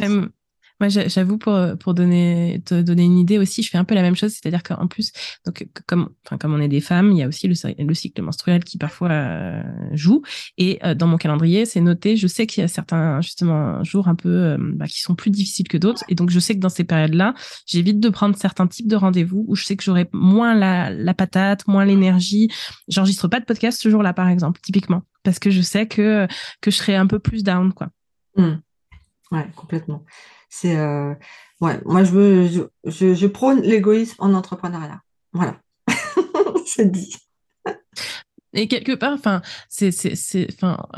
moi, j'avoue, pour, pour donner, te donner une idée aussi, je fais un peu la même chose, c'est-à-dire qu'en plus, donc, comme, on est des femmes, il y a aussi le, le cycle menstruel qui parfois euh, joue. Et euh, dans mon calendrier, c'est noté, je sais qu'il y a certains, justement, jours un peu euh, bah, qui sont plus difficiles que d'autres. Et donc, je sais que dans ces périodes-là, j'évite de prendre certains types de rendez-vous où je sais que j'aurai moins la, la patate, moins l'énergie. J'enregistre pas de podcast ce jour-là, par exemple, typiquement, parce que je sais que, que je serai un peu plus down, quoi. Mmh. Ouais, complètement. C'est euh, moi je je, prône l'égoïsme en entrepreneuriat. Voilà, c'est dit. Et quelque part, enfin, c'est, c'est,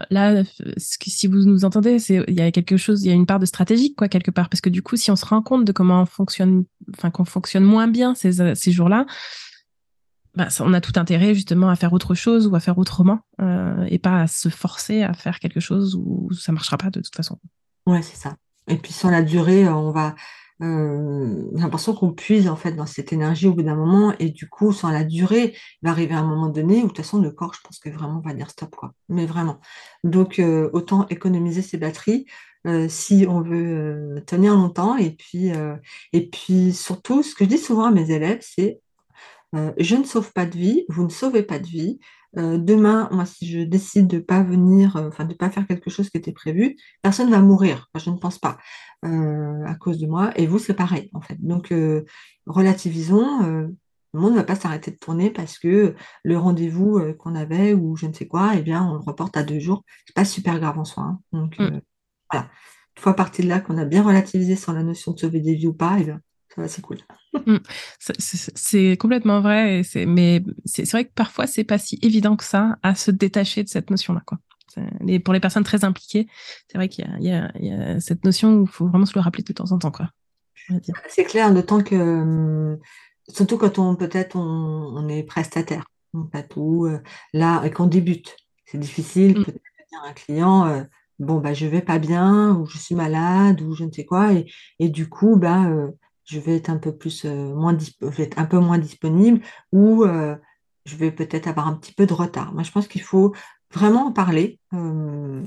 là, si vous nous entendez, c'est, il y a quelque chose, il y a une part de stratégique, quoi, quelque part, parce que du coup, si on se rend compte de comment on fonctionne, enfin, qu'on fonctionne moins bien ces, ces jours-là, bah, on a tout intérêt justement à faire autre chose ou à faire autrement, euh, et pas à se forcer à faire quelque chose où ça marchera pas de toute façon. Ouais, c'est ça. Et puis sur la durée, on va euh, j'ai l'impression qu'on puise en fait dans cette énergie au bout d'un moment. Et du coup sur la durée il va arriver à un moment donné où de toute façon le corps je pense que vraiment va dire stop quoi. Mais vraiment. Donc euh, autant économiser ses batteries euh, si on veut tenir longtemps. Et puis et puis surtout ce que je dis souvent à mes élèves c'est je ne sauve pas de vie vous ne sauvez pas de vie euh, demain, moi, si je décide de ne pas venir, euh, enfin de pas faire quelque chose qui était prévu, personne ne va mourir. je ne pense pas euh, à cause de moi. Et vous, c'est pareil, en fait. Donc, relativisons. le monde ne va pas s'arrêter de tourner parce que le rendez-vous qu'on avait ou je ne sais quoi, eh bien, on le reporte à deux jours. C'est pas super grave en soi. Hein. Donc, mm. voilà. Une fois partie de là qu'on a bien relativisé sur la notion de sauver des vies ou pas, eh bien, c'est cool. Mm. c'est complètement vrai, et mais c'est vrai que parfois c'est pas si évident que ça à se détacher de cette notion-là. Quoi. pour les personnes très impliquées, c'est vrai qu'il y, a cette notion où il faut vraiment se le rappeler de temps en temps. Quoi, c'est clair, d'autant que, hum, surtout quand on peut-être on, est prestataire, en fait, ou euh, là, et qu'on débute, c'est difficile, mm. peut-être dire à un client, euh, bon, bah, je vais pas bien, ou je suis malade, ou je ne sais quoi, et, et du coup, bah, euh, je vais être un peu plus euh, moins être un peu moins disponible ou euh, je vais peut-être avoir un petit peu de retard. Moi, je pense qu'il faut vraiment en parler. Euh,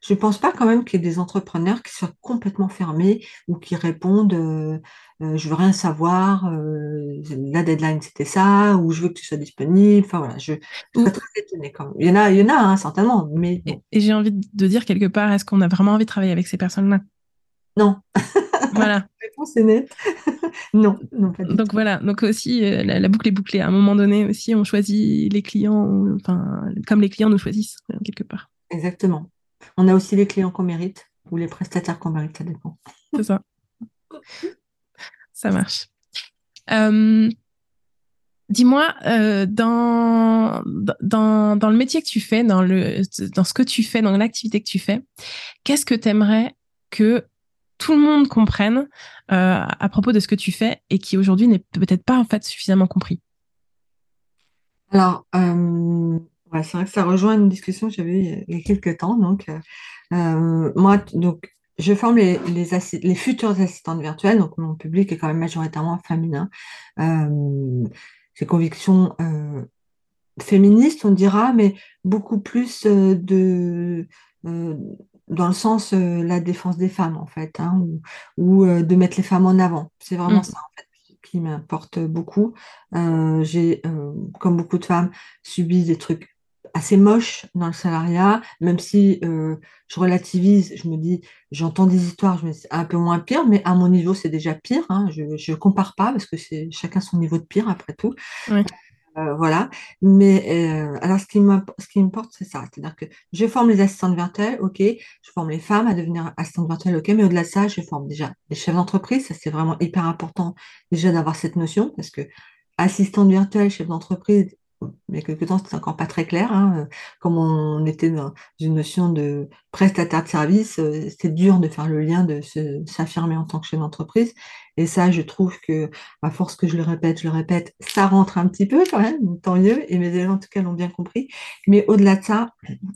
je ne pense pas quand même qu'il y ait des entrepreneurs qui soient complètement fermés ou qui répondent je veux rien savoir, la deadline c'était ça, ou je veux que tu sois disponible. Enfin voilà, je, suis très étonnée quand même. Il y en a, il y en a hein, certainement, mais et j'ai envie de dire quelque part, est-ce qu'on a vraiment envie de travailler avec ces personnes-là? Non. Voilà. La réponse est nette. non, non, pas du Donc voilà, donc aussi euh, la, boucle est bouclée. À un moment donné aussi, on choisit les clients, enfin, comme les clients nous choisissent, euh, quelque part. Exactement. On a aussi les clients qu'on mérite, ou les prestataires qu'on mérite, ça dépend. C'est ça. ça marche. Euh, dis-moi, dans, dans, dans, le métier que tu fais, dans, le, dans ce que tu fais, dans l'activité que tu fais, qu'est-ce que tu aimerais que tout le monde comprenne euh, à propos de ce que tu fais et qui aujourd'hui n'est peut-être pas en fait suffisamment compris Alors, euh, c'est vrai que ça rejoint une discussion que j'avais il y a quelques temps. Donc, euh, moi, donc, je forme les, les, futures assistantes virtuelles, donc mon public est quand même majoritairement féminin. J'ai convictions euh, féministes, on dira, mais beaucoup plus de, dans le sens euh, la défense des femmes, en fait, hein, ou, ou euh, de mettre les femmes en avant. C'est vraiment Mm. ça, en fait, qui m'importe beaucoup. Euh, J'ai, euh, comme beaucoup de femmes, subi des trucs assez moches dans le salariat, même si je relativise, je me dis, j'entends des histoires, je me dis, c'est un peu moins pire, mais à mon niveau, c'est déjà pire. hein. Je ne compare pas parce que c'est chacun son niveau de pire après tout. Ouais. Euh, voilà. Mais euh, alors, ce qui m'importe, c'est ça. C'est-à-dire que je forme les assistantes virtuelles, ok. Je forme les femmes à devenir assistantes virtuelles, ok. Mais au-delà de ça, je forme déjà les chefs d'entreprise. Ça, c'est vraiment hyper important déjà d'avoir cette notion parce que assistante virtuelle, chef d'entreprise, il y a quelques temps, c'était encore pas très clair. hein. Comme on était dans une notion de prestataire de service, euh, c'était dur de faire le lien, de s'affirmer en tant que chef d'entreprise. Et ça, je trouve que, à force que je le répète, je le répète, ça rentre un petit peu quand même, tant mieux. Et mes élèves, en tout cas, l'ont bien compris. Mais au-delà de ça,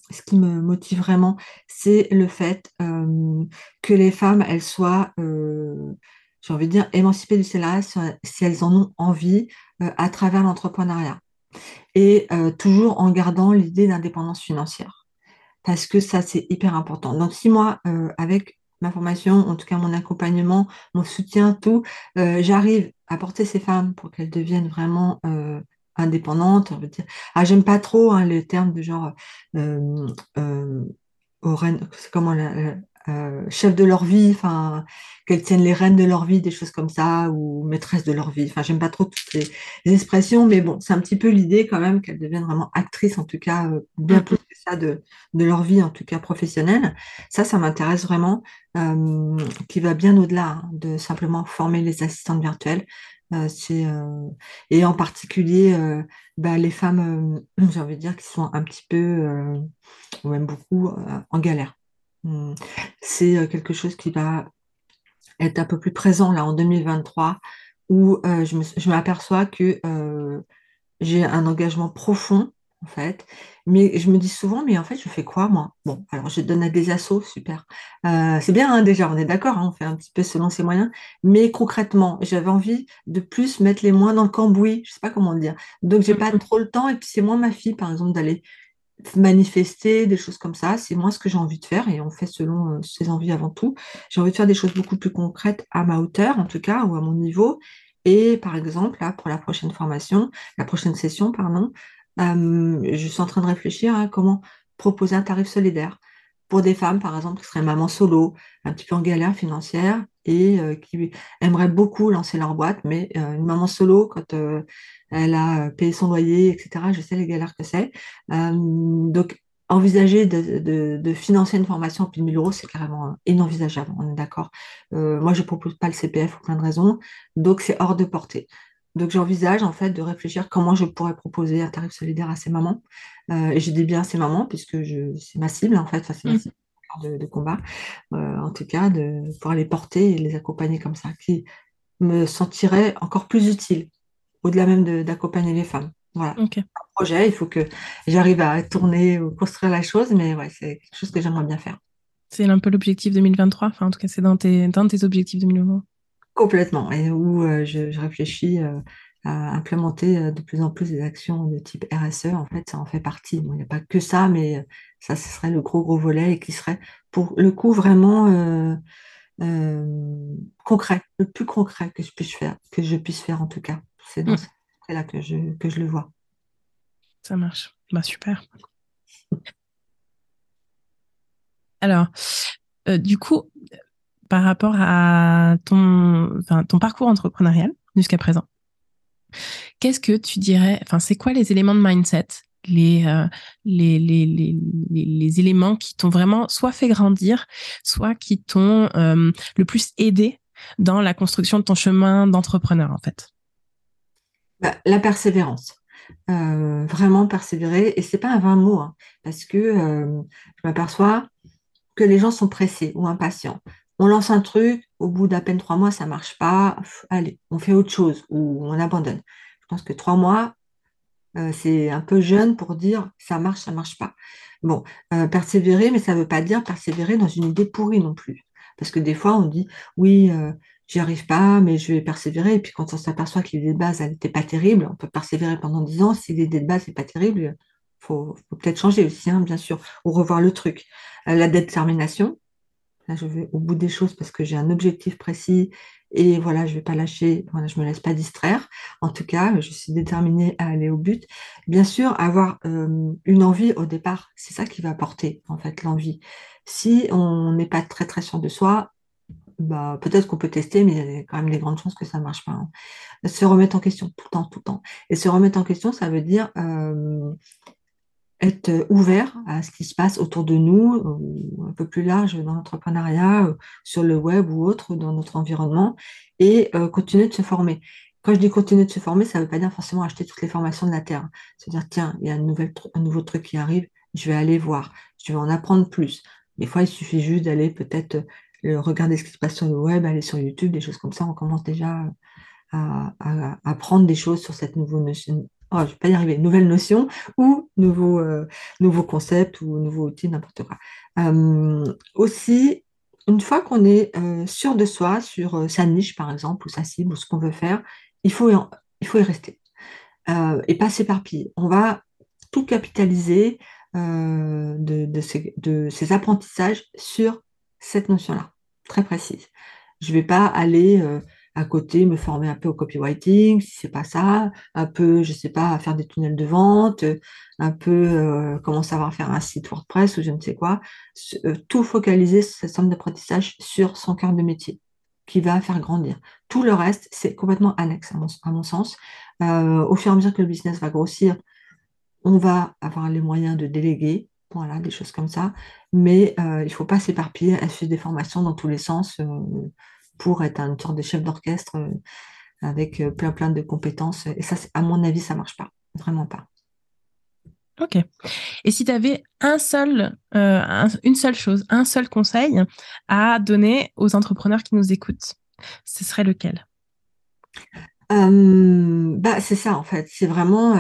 ce qui me motive vraiment, c'est le fait euh, que les femmes, elles soient, euh, j'ai envie de dire, émancipées du salariat si elles en ont envie euh, à travers l'entrepreneuriat et toujours en gardant l'idée d'indépendance financière. Parce que ça, c'est hyper important. Donc, si moi, avec ma formation, en tout cas mon accompagnement, mon soutien, tout, euh, j'arrive à porter ces femmes pour qu'elles deviennent vraiment euh, indépendantes, dire. Ah, j'aime pas trop hein, le terme de genre euh, comment la- euh, chef de leur vie, enfin qu'elles tiennent les rênes de leur vie, des choses comme ça, ou maîtresse de leur vie. Enfin, j'aime pas trop toutes les, les expressions, mais bon, c'est un petit peu l'idée quand même qu'elles deviennent vraiment actrices, en tout cas euh, bien Mm. plus que ça de, de leur vie, en tout cas professionnelle. Ça, ça m'intéresse vraiment, euh, qui va bien au-delà hein, de simplement former les assistantes virtuelles. Euh, c'est, euh, et en particulier euh, bah, les femmes, j'ai envie de dire, qui sont un petit peu, euh, ou même beaucoup, euh, en galère. Hum, C'est euh, quelque chose qui va être un peu plus présent là en 2023, où euh, je m'aperçois que euh, j'ai un engagement profond, en fait, mais je me dis souvent, mais en fait, je fais quoi, moi? Bon, alors je donne à des assos, super. Euh, c'est bien, hein, déjà, on est d'accord, hein, on fait un petit peu selon ses moyens, mais concrètement, j'avais envie de plus mettre les moins dans le cambouis, je sais pas comment dire. Donc, j'ai pas Mm. trop le temps, et puis c'est moins ma fille, par exemple, d'aller manifester, des choses comme ça. C'est moi ce que j'ai envie de faire et on fait selon euh, ses envies avant tout. J'ai envie de faire des choses beaucoup plus concrètes à ma hauteur, en tout cas, ou à mon niveau. Et par exemple, là, pour la prochaine formation, la prochaine session, pardon, euh, je suis en train de réfléchir à comment proposer un tarif solidaire pour des femmes, par exemple, qui seraient mamans solo, un petit peu en galère financière et euh, qui aimeraient beaucoup lancer leur boîte, mais euh, une maman solo, quand euh, elle a payé son loyer, etc., je sais les galères que c'est. Donc, envisager de, de- financer une formation à plus de 1000 euros, c'est carrément inenvisageable, on est d'accord. Moi, je ne propose pas le CPF pour plein de raisons, donc c'est hors de portée. Donc, j'envisage en fait de réfléchir comment je pourrais proposer un tarif solidaire à ces mamans. Euh, et j'ai dit bien ces mamans, puisque je, c'est ma cible en fait, enfin, c'est ma Mm. cible de, de combat, euh, en tout cas, de pouvoir les porter et les accompagner comme ça, qui me sentirait encore plus utile, au-delà même de- d'accompagner les femmes. Voilà Ok. projet, il faut que j'arrive à tourner ou construire la chose, mais ouais, c'est quelque chose que j'aimerais bien faire. C'est un peu l'objectif 2023. Enfin, en tout cas, c'est dans tes, dans tes objectifs 2023. Complètement. Et où euh, je, je réfléchis euh, à implémenter euh, de plus en plus des actions de type RSE. En fait, ça en fait partie. Bon, il n'y a pas que ça, mais ça, ce serait le gros, gros volet et qui serait pour le coup vraiment euh, concret, le plus concret que je puisse faire, que je puisse faire en tout cas. C'est dans Mm. ce là que je, que je le vois. Ça marche. Bah, super. Alors, du coup, par rapport à ton, parcours entrepreneurial jusqu'à présent, qu'est-ce que tu dirais, enfin, c'est quoi les éléments de mindset, les, euh, éléments qui t'ont vraiment soit fait grandir, soit qui t'ont euh, le plus aidé dans la construction de ton chemin d'entrepreneur, en fait? Bah, la persévérance. Euh, vraiment persévérer. Et c'est pas un vain mot, hein, parce que je m'aperçois que les gens sont pressés ou impatients. On lance un truc, au bout d'à peine trois mois, ça marche pas. Allez, on fait autre chose ou on abandonne. Je pense que trois mois, euh, c'est un peu jeune pour dire ça marche, ça marche pas. Bon, euh, persévérer, mais ça veut pas dire persévérer dans une idée pourrie non plus. Parce que des fois, on dit, oui, euh, j'y arrive pas, mais je vais persévérer. Et puis quand on s'aperçoit que l'idée de base, n'était pas terrible, on peut persévérer pendant dix ans. Si l'idée de base n'est pas terrible, il faut, peut-être changer aussi, hein, bien sûr, ou revoir le truc. La détermination, là, je vais au bout des choses parce que j'ai un objectif précis et voilà, je ne vais pas lâcher, je ne me laisse pas distraire. En tout cas, je suis déterminée à aller au but. Bien sûr, avoir euh, une envie au départ, c'est ça qui va apporter en fait l'envie. Si on n'est pas très très sûr de soi, bah, peut-être qu'on peut tester, mais il y a quand même des grandes chances que ça ne marche pas. Hein. Se remettre en question tout le temps, tout le temps. Et se remettre en question, ça veut dire euh, être euh, ouvert à ce qui se passe autour de nous, euh, un peu plus large dans l'entrepreneuriat, euh, sur le web ou autre, dans notre environnement, et continuer de se former. Quand je dis continuer de se former, ça ne veut pas dire forcément acheter toutes les formations de la Terre. C'est-à-dire, tiens, il y a un nouveau truc qui arrive, je vais aller voir, je vais en apprendre plus. Des fois, il suffit juste d'aller peut-être regarder ce qui se passe sur le web, aller sur YouTube, des choses comme ça. On commence déjà à, apprendre des choses sur cette nouvelle notion, oh, je vais pas y arriver, nouvelle notion ou nouveau, euh, nouveau concept ou nouveau outil, n'importe quoi. Euh, aussi, une fois qu'on est euh, sûr de soi, sur sa niche par exemple, ou sa cible, ou ce qu'on veut faire, il faut y, il faut y rester et pas s'éparpiller. On va tout capitaliser de, ces, de ces apprentissages sur cette notion-là, très précise. Je ne vais pas aller à côté me former un peu au copywriting, si c'est pas ça, un peu, je sais pas, faire des tunnels de vente, un peu euh, comment savoir faire un site WordPress ou je ne sais quoi, euh, tout focaliser cette somme d'apprentissage sur son cœur de métier qui va faire grandir. Tout le reste, c'est complètement annexe à mon, sens. Euh, au fur et à mesure que le business va grossir, on va avoir les moyens de déléguer, voilà, des choses comme ça, mais il ne faut pas s'éparpiller à suivre des formations dans tous les sens pour être une sorte de chef d'orchestre euh, avec euh, plein plein de compétences. Et ça, à mon avis, ça marche pas, vraiment pas. Ok. Et si tu avais un seul, euh, une seule chose, un seul conseil à donner aux entrepreneurs qui nous écoutent, ce serait lequel? Bah, c'est ça en fait. C'est vraiment.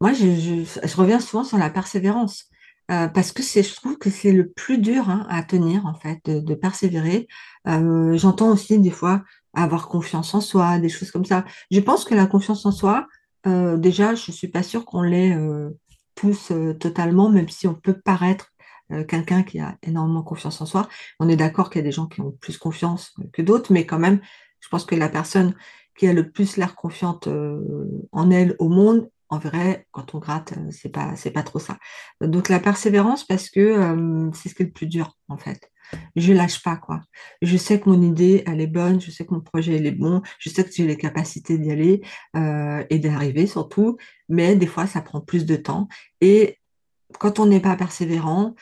moi, je, reviens souvent sur la persévérance. Euh, parce que c'est, je trouve que c'est le plus dur hein, à tenir en fait, de, persévérer. Euh, j'entends aussi des fois avoir confiance en soi, des choses comme ça. Je pense que la confiance en soi, euh, déjà, je suis pas sûre qu'on l'ait tous totalement, même si on peut paraître quelqu'un qui a énormément confiance en soi. On est d'accord qu'il y a des gens qui ont plus confiance que d'autres, mais quand même, je pense que la personne qui a le plus l'air confiante en elle au monde en vrai, quand on gratte, euh, c'est pas, c'est pas trop ça. Donc la persévérance, parce que c'est ce qui est le plus dur, en fait. Je lâche pas, quoi. Je sais que mon idée, elle est bonne, je sais que mon projet, il est bon, je sais que j'ai les capacités d'y aller euh, et d'arriver surtout, mais des fois, ça prend plus de temps. Et quand on n'est pas persévérant,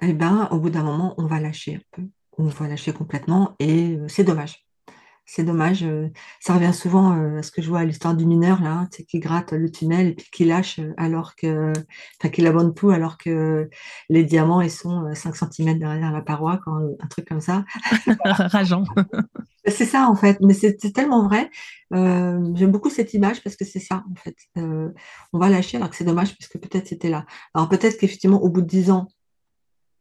eh ben, au bout d'un moment, on va lâcher un peu. On va lâcher complètement et c'est dommage. C'est dommage. Euh, ça revient souvent euh, à ce que je vois à l'histoire du mineur, là, c'est qui gratte le tunnel et puis qui lâche euh, alors que, enfin, qui abandonne tout alors que les diamants, ils sont 5 cm derrière la paroi, quand, un truc comme ça. Rageant. c'est ça, en fait. Mais c'est tellement vrai. J'aime beaucoup cette image parce que c'est ça, en fait. on va lâcher alors que c'est dommage parce que peut-être c'était là. Alors peut-être qu'effectivement, au bout de 10 ans,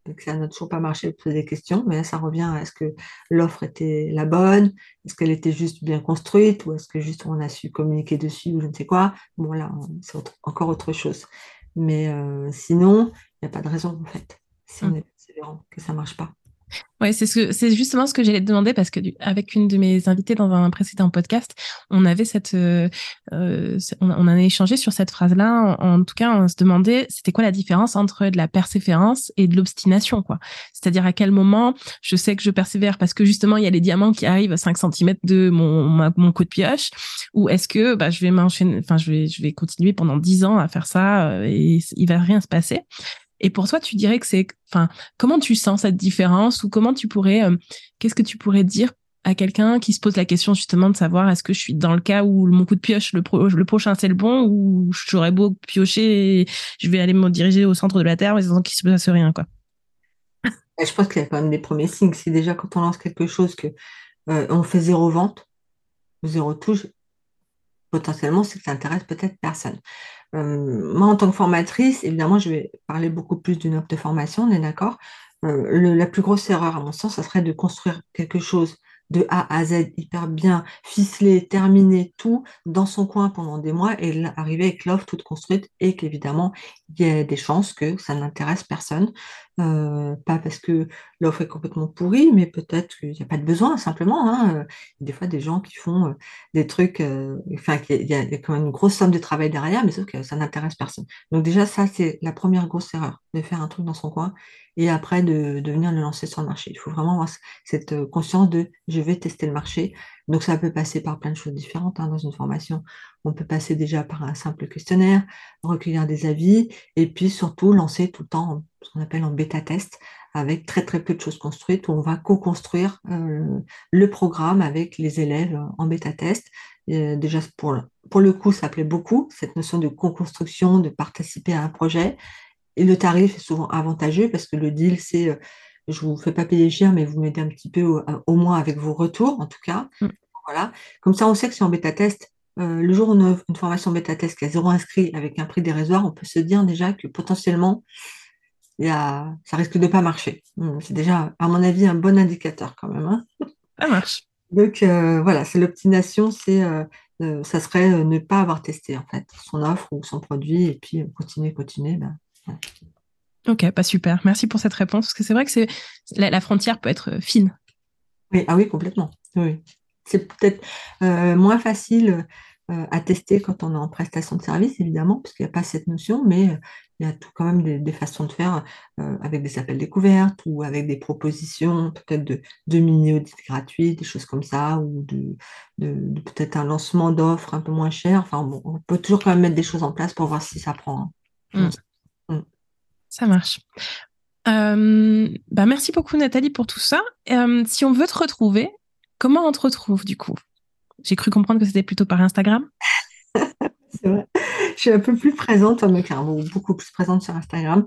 que ça n'a toujours pas marché de poser des questions, mais là, ça revient à est-ce que l'offre était la bonne, est-ce qu'elle était juste bien construite, ou est-ce que juste on a su communiquer dessus, ou je ne sais quoi? Bon, là, c'est encore autre chose. Mais euh, sinon, il n'y a pas de raison, en fait, si on mmh. est persévérant, que ça ne marche pas. Ouais, c'est ce c'est justement ce que j'allais te demander parce que avec une de mes invitées dans un précédent podcast, on avait cette, euh, euh on, on, a échangé sur cette phrase-là. En, tout cas, on se demandait c'était quoi la différence entre de la persévérance et de l'obstination, quoi. C'est-à-dire à quel moment je sais que je persévère parce que justement il y a les diamants qui arrivent à 5 cm de mon mon coup de pioche, ou est-ce que bah, je vais m'enchaîner, enfin je vais je vais continuer pendant 10 ans à faire ça euh, et il va rien se passer. Et pour toi, tu dirais que c'est, enfin, comment tu sens cette différence ou comment tu pourrais, euh, qu'est-ce que tu pourrais dire à quelqu'un qui se pose la question justement de savoir est-ce que je suis dans le cas où mon coup de pioche, le, le prochain c'est le bon ou j'aurais beau piocher et je vais aller me diriger au centre de la Terre mais sans qu'il se passe rien, quoi. Je pense qu'il y a quand même des premiers signes. C'est déjà quand on lance quelque chose que euh, on fait zéro vente, zéro touche, potentiellement c'est que ça intéresse peut-être personne. Moi, en tant que formatrice, évidemment, je vais parler beaucoup plus d'une offre de formation, on est d'accord. la plus grosse erreur, à mon sens, ça serait de construire quelque chose de A à Z, hyper bien ficelé, terminé, tout dans son coin pendant des mois et arriver avec l'offre toute construite et qu'évidemment, il y a des chances que ça n'intéresse personne. Euh, pas parce que l'offre est complètement pourrie, mais peut-être qu'il n'y a pas de besoin simplement. Hein. Des fois, des gens qui font euh, des trucs, euh, enfin, il y, a, quand même une grosse somme de travail derrière, mais sauf que ça n'intéresse personne. Donc déjà, ça, c'est la première grosse erreur, de faire un truc dans son coin et après de, de, venir le lancer sur le marché. Il faut vraiment avoir cette conscience de je vais tester le marché. Donc ça peut passer par plein de choses différentes hein, dans une formation. On peut passer déjà par un simple questionnaire, recueillir des avis, et puis surtout lancer tout le temps ce qu'on appelle en bêta-test, avec très très peu de choses construites, où on va co-construire euh, le programme avec les élèves en bêta-test. déjà, pour, pour le coup, ça plaît beaucoup, cette notion de co-construction, de participer à un projet. Et le tarif est souvent avantageux parce que le deal, c'est euh, je vous fais pas payer cher, mais vous m'aidez un petit peu au, moins avec vos retours, en tout cas. Voilà. Comme ça, on sait que si en bêta-test, euh, le jour où on a une formation bêta-test qui a zéro inscrit avec un prix dérisoire, on peut se dire déjà que potentiellement, il y a, ça risque de pas marcher. C'est déjà, à mon avis, un bon indicateur quand même. Hein. ça marche. Donc euh, voilà, c'est c'est euh, ça serait ne pas avoir testé en fait son offre ou son produit et puis continuer, continuer. Ben, Ok, pas super. Merci pour cette réponse parce que c'est vrai que c'est la, frontière peut être fine. Oui, ah oui, complètement. Oui. C'est peut-être euh, moins facile euh, à tester quand on est en prestation de service, évidemment, parce qu'il n'y a pas cette notion, mais euh, il y a tout, quand même des, façons de faire avec des appels découvertes ou avec des propositions peut-être de, de mini-audits gratuits, des choses comme ça, ou de, peut-être un lancement d'offres un peu moins cher. Enfin, bon, on peut toujours quand même mettre des choses en place pour voir si ça prend. Hein. Mm. Mm. Ça marche. bah merci beaucoup Nathalie pour tout ça. si on veut te retrouver, Comment on te retrouve du coup? J'ai cru comprendre que c'était plutôt par Instagram? c'est vrai. Je suis un peu plus présente, mais carrément beaucoup plus présente sur Instagram.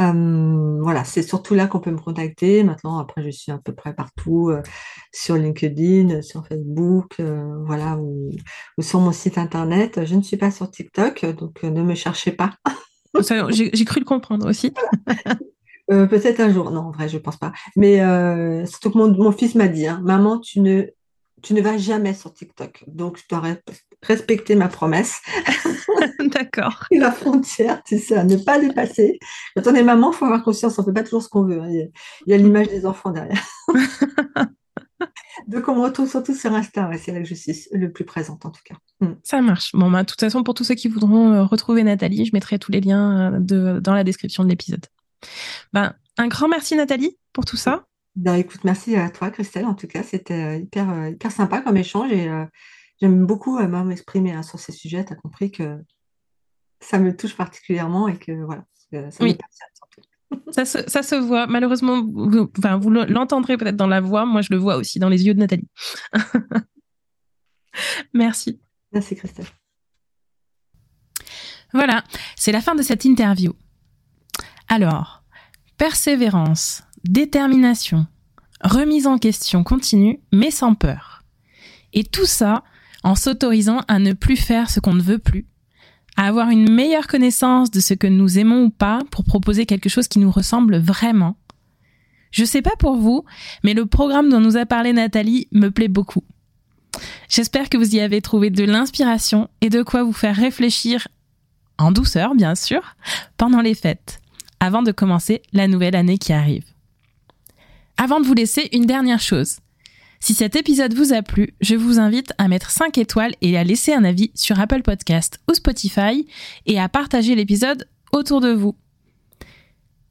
Euh, voilà, c'est surtout là qu'on peut me contacter. Maintenant, après, je suis à peu près partout euh, sur LinkedIn, sur Facebook, euh, voilà, ou, sur mon site internet. Je ne suis pas sur TikTok, donc ne me cherchez pas. J'ai cru le comprendre aussi. Euh, peut-être un jour. Non, en vrai, je ne pense pas. Mais euh, surtout que mon, fils m'a dit, hein, maman, tu ne, tu ne vas jamais sur TikTok. Donc, je dois respecter ma promesse. D'accord. la frontière, c'est ça, ne pas dépasser. Quand on est maman, il faut avoir conscience, on ne fait pas toujours ce qu'on veut. Hein. Il y a l'image des enfants derrière. Donc, on me retrouve surtout sur Insta. c'est là que je suis le plus présente, en tout cas. Hmm. Ça marche. Bon, bah, de toute façon, pour tous ceux qui voudront euh, retrouver Nathalie, je mettrai tous les liens de, dans la description de l'épisode. Ben, un grand merci Nathalie pour tout ça. Ben, écoute, merci à toi Christelle. En tout cas, c'était euh, hyper, euh, hyper sympa comme échange et euh, j'aime beaucoup m'exprimer hein, sur ces sujets. Tu as compris que ça me touche particulièrement et que voilà, ça oui. Ça se, ça se, voit. Malheureusement, vous, enfin, vous l'entendrez peut-être dans la voix. Moi, je le vois aussi dans les yeux de Nathalie. Merci. Merci, Christelle. Voilà, c'est la fin de cette interview. Alors, persévérance, détermination, remise en question continue, mais sans peur. Et tout ça en s'autorisant à ne plus faire ce qu'on ne veut plus, à avoir une meilleure connaissance de ce que nous aimons ou pas pour proposer quelque chose qui nous ressemble vraiment. Je sais pas pour vous, mais le programme dont nous a parlé Nathalie me plaît beaucoup. J'espère que vous y avez trouvé de l'inspiration et de quoi vous faire réfléchir en douceur, bien sûr, pendant les fêtes avant de commencer la nouvelle année qui arrive. Avant de vous laisser, une dernière chose. Si cet épisode vous a plu, je vous invite à mettre 5 étoiles et à laisser un avis sur Apple Podcast ou Spotify et à partager l'épisode autour de vous.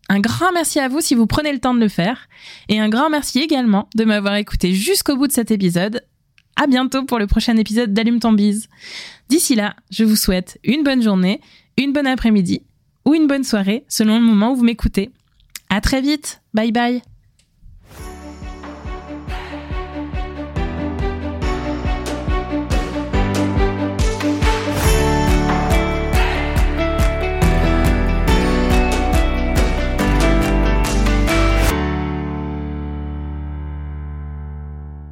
Un grand merci à vous si vous prenez le temps de le faire et un grand merci également de m'avoir écouté jusqu'au bout de cet épisode. À bientôt pour le prochain épisode d'Allume ton bise. D'ici là, je vous souhaite une bonne journée, une bonne après-midi ou une bonne soirée selon le moment où vous m'écoutez. À très vite. Bye bye.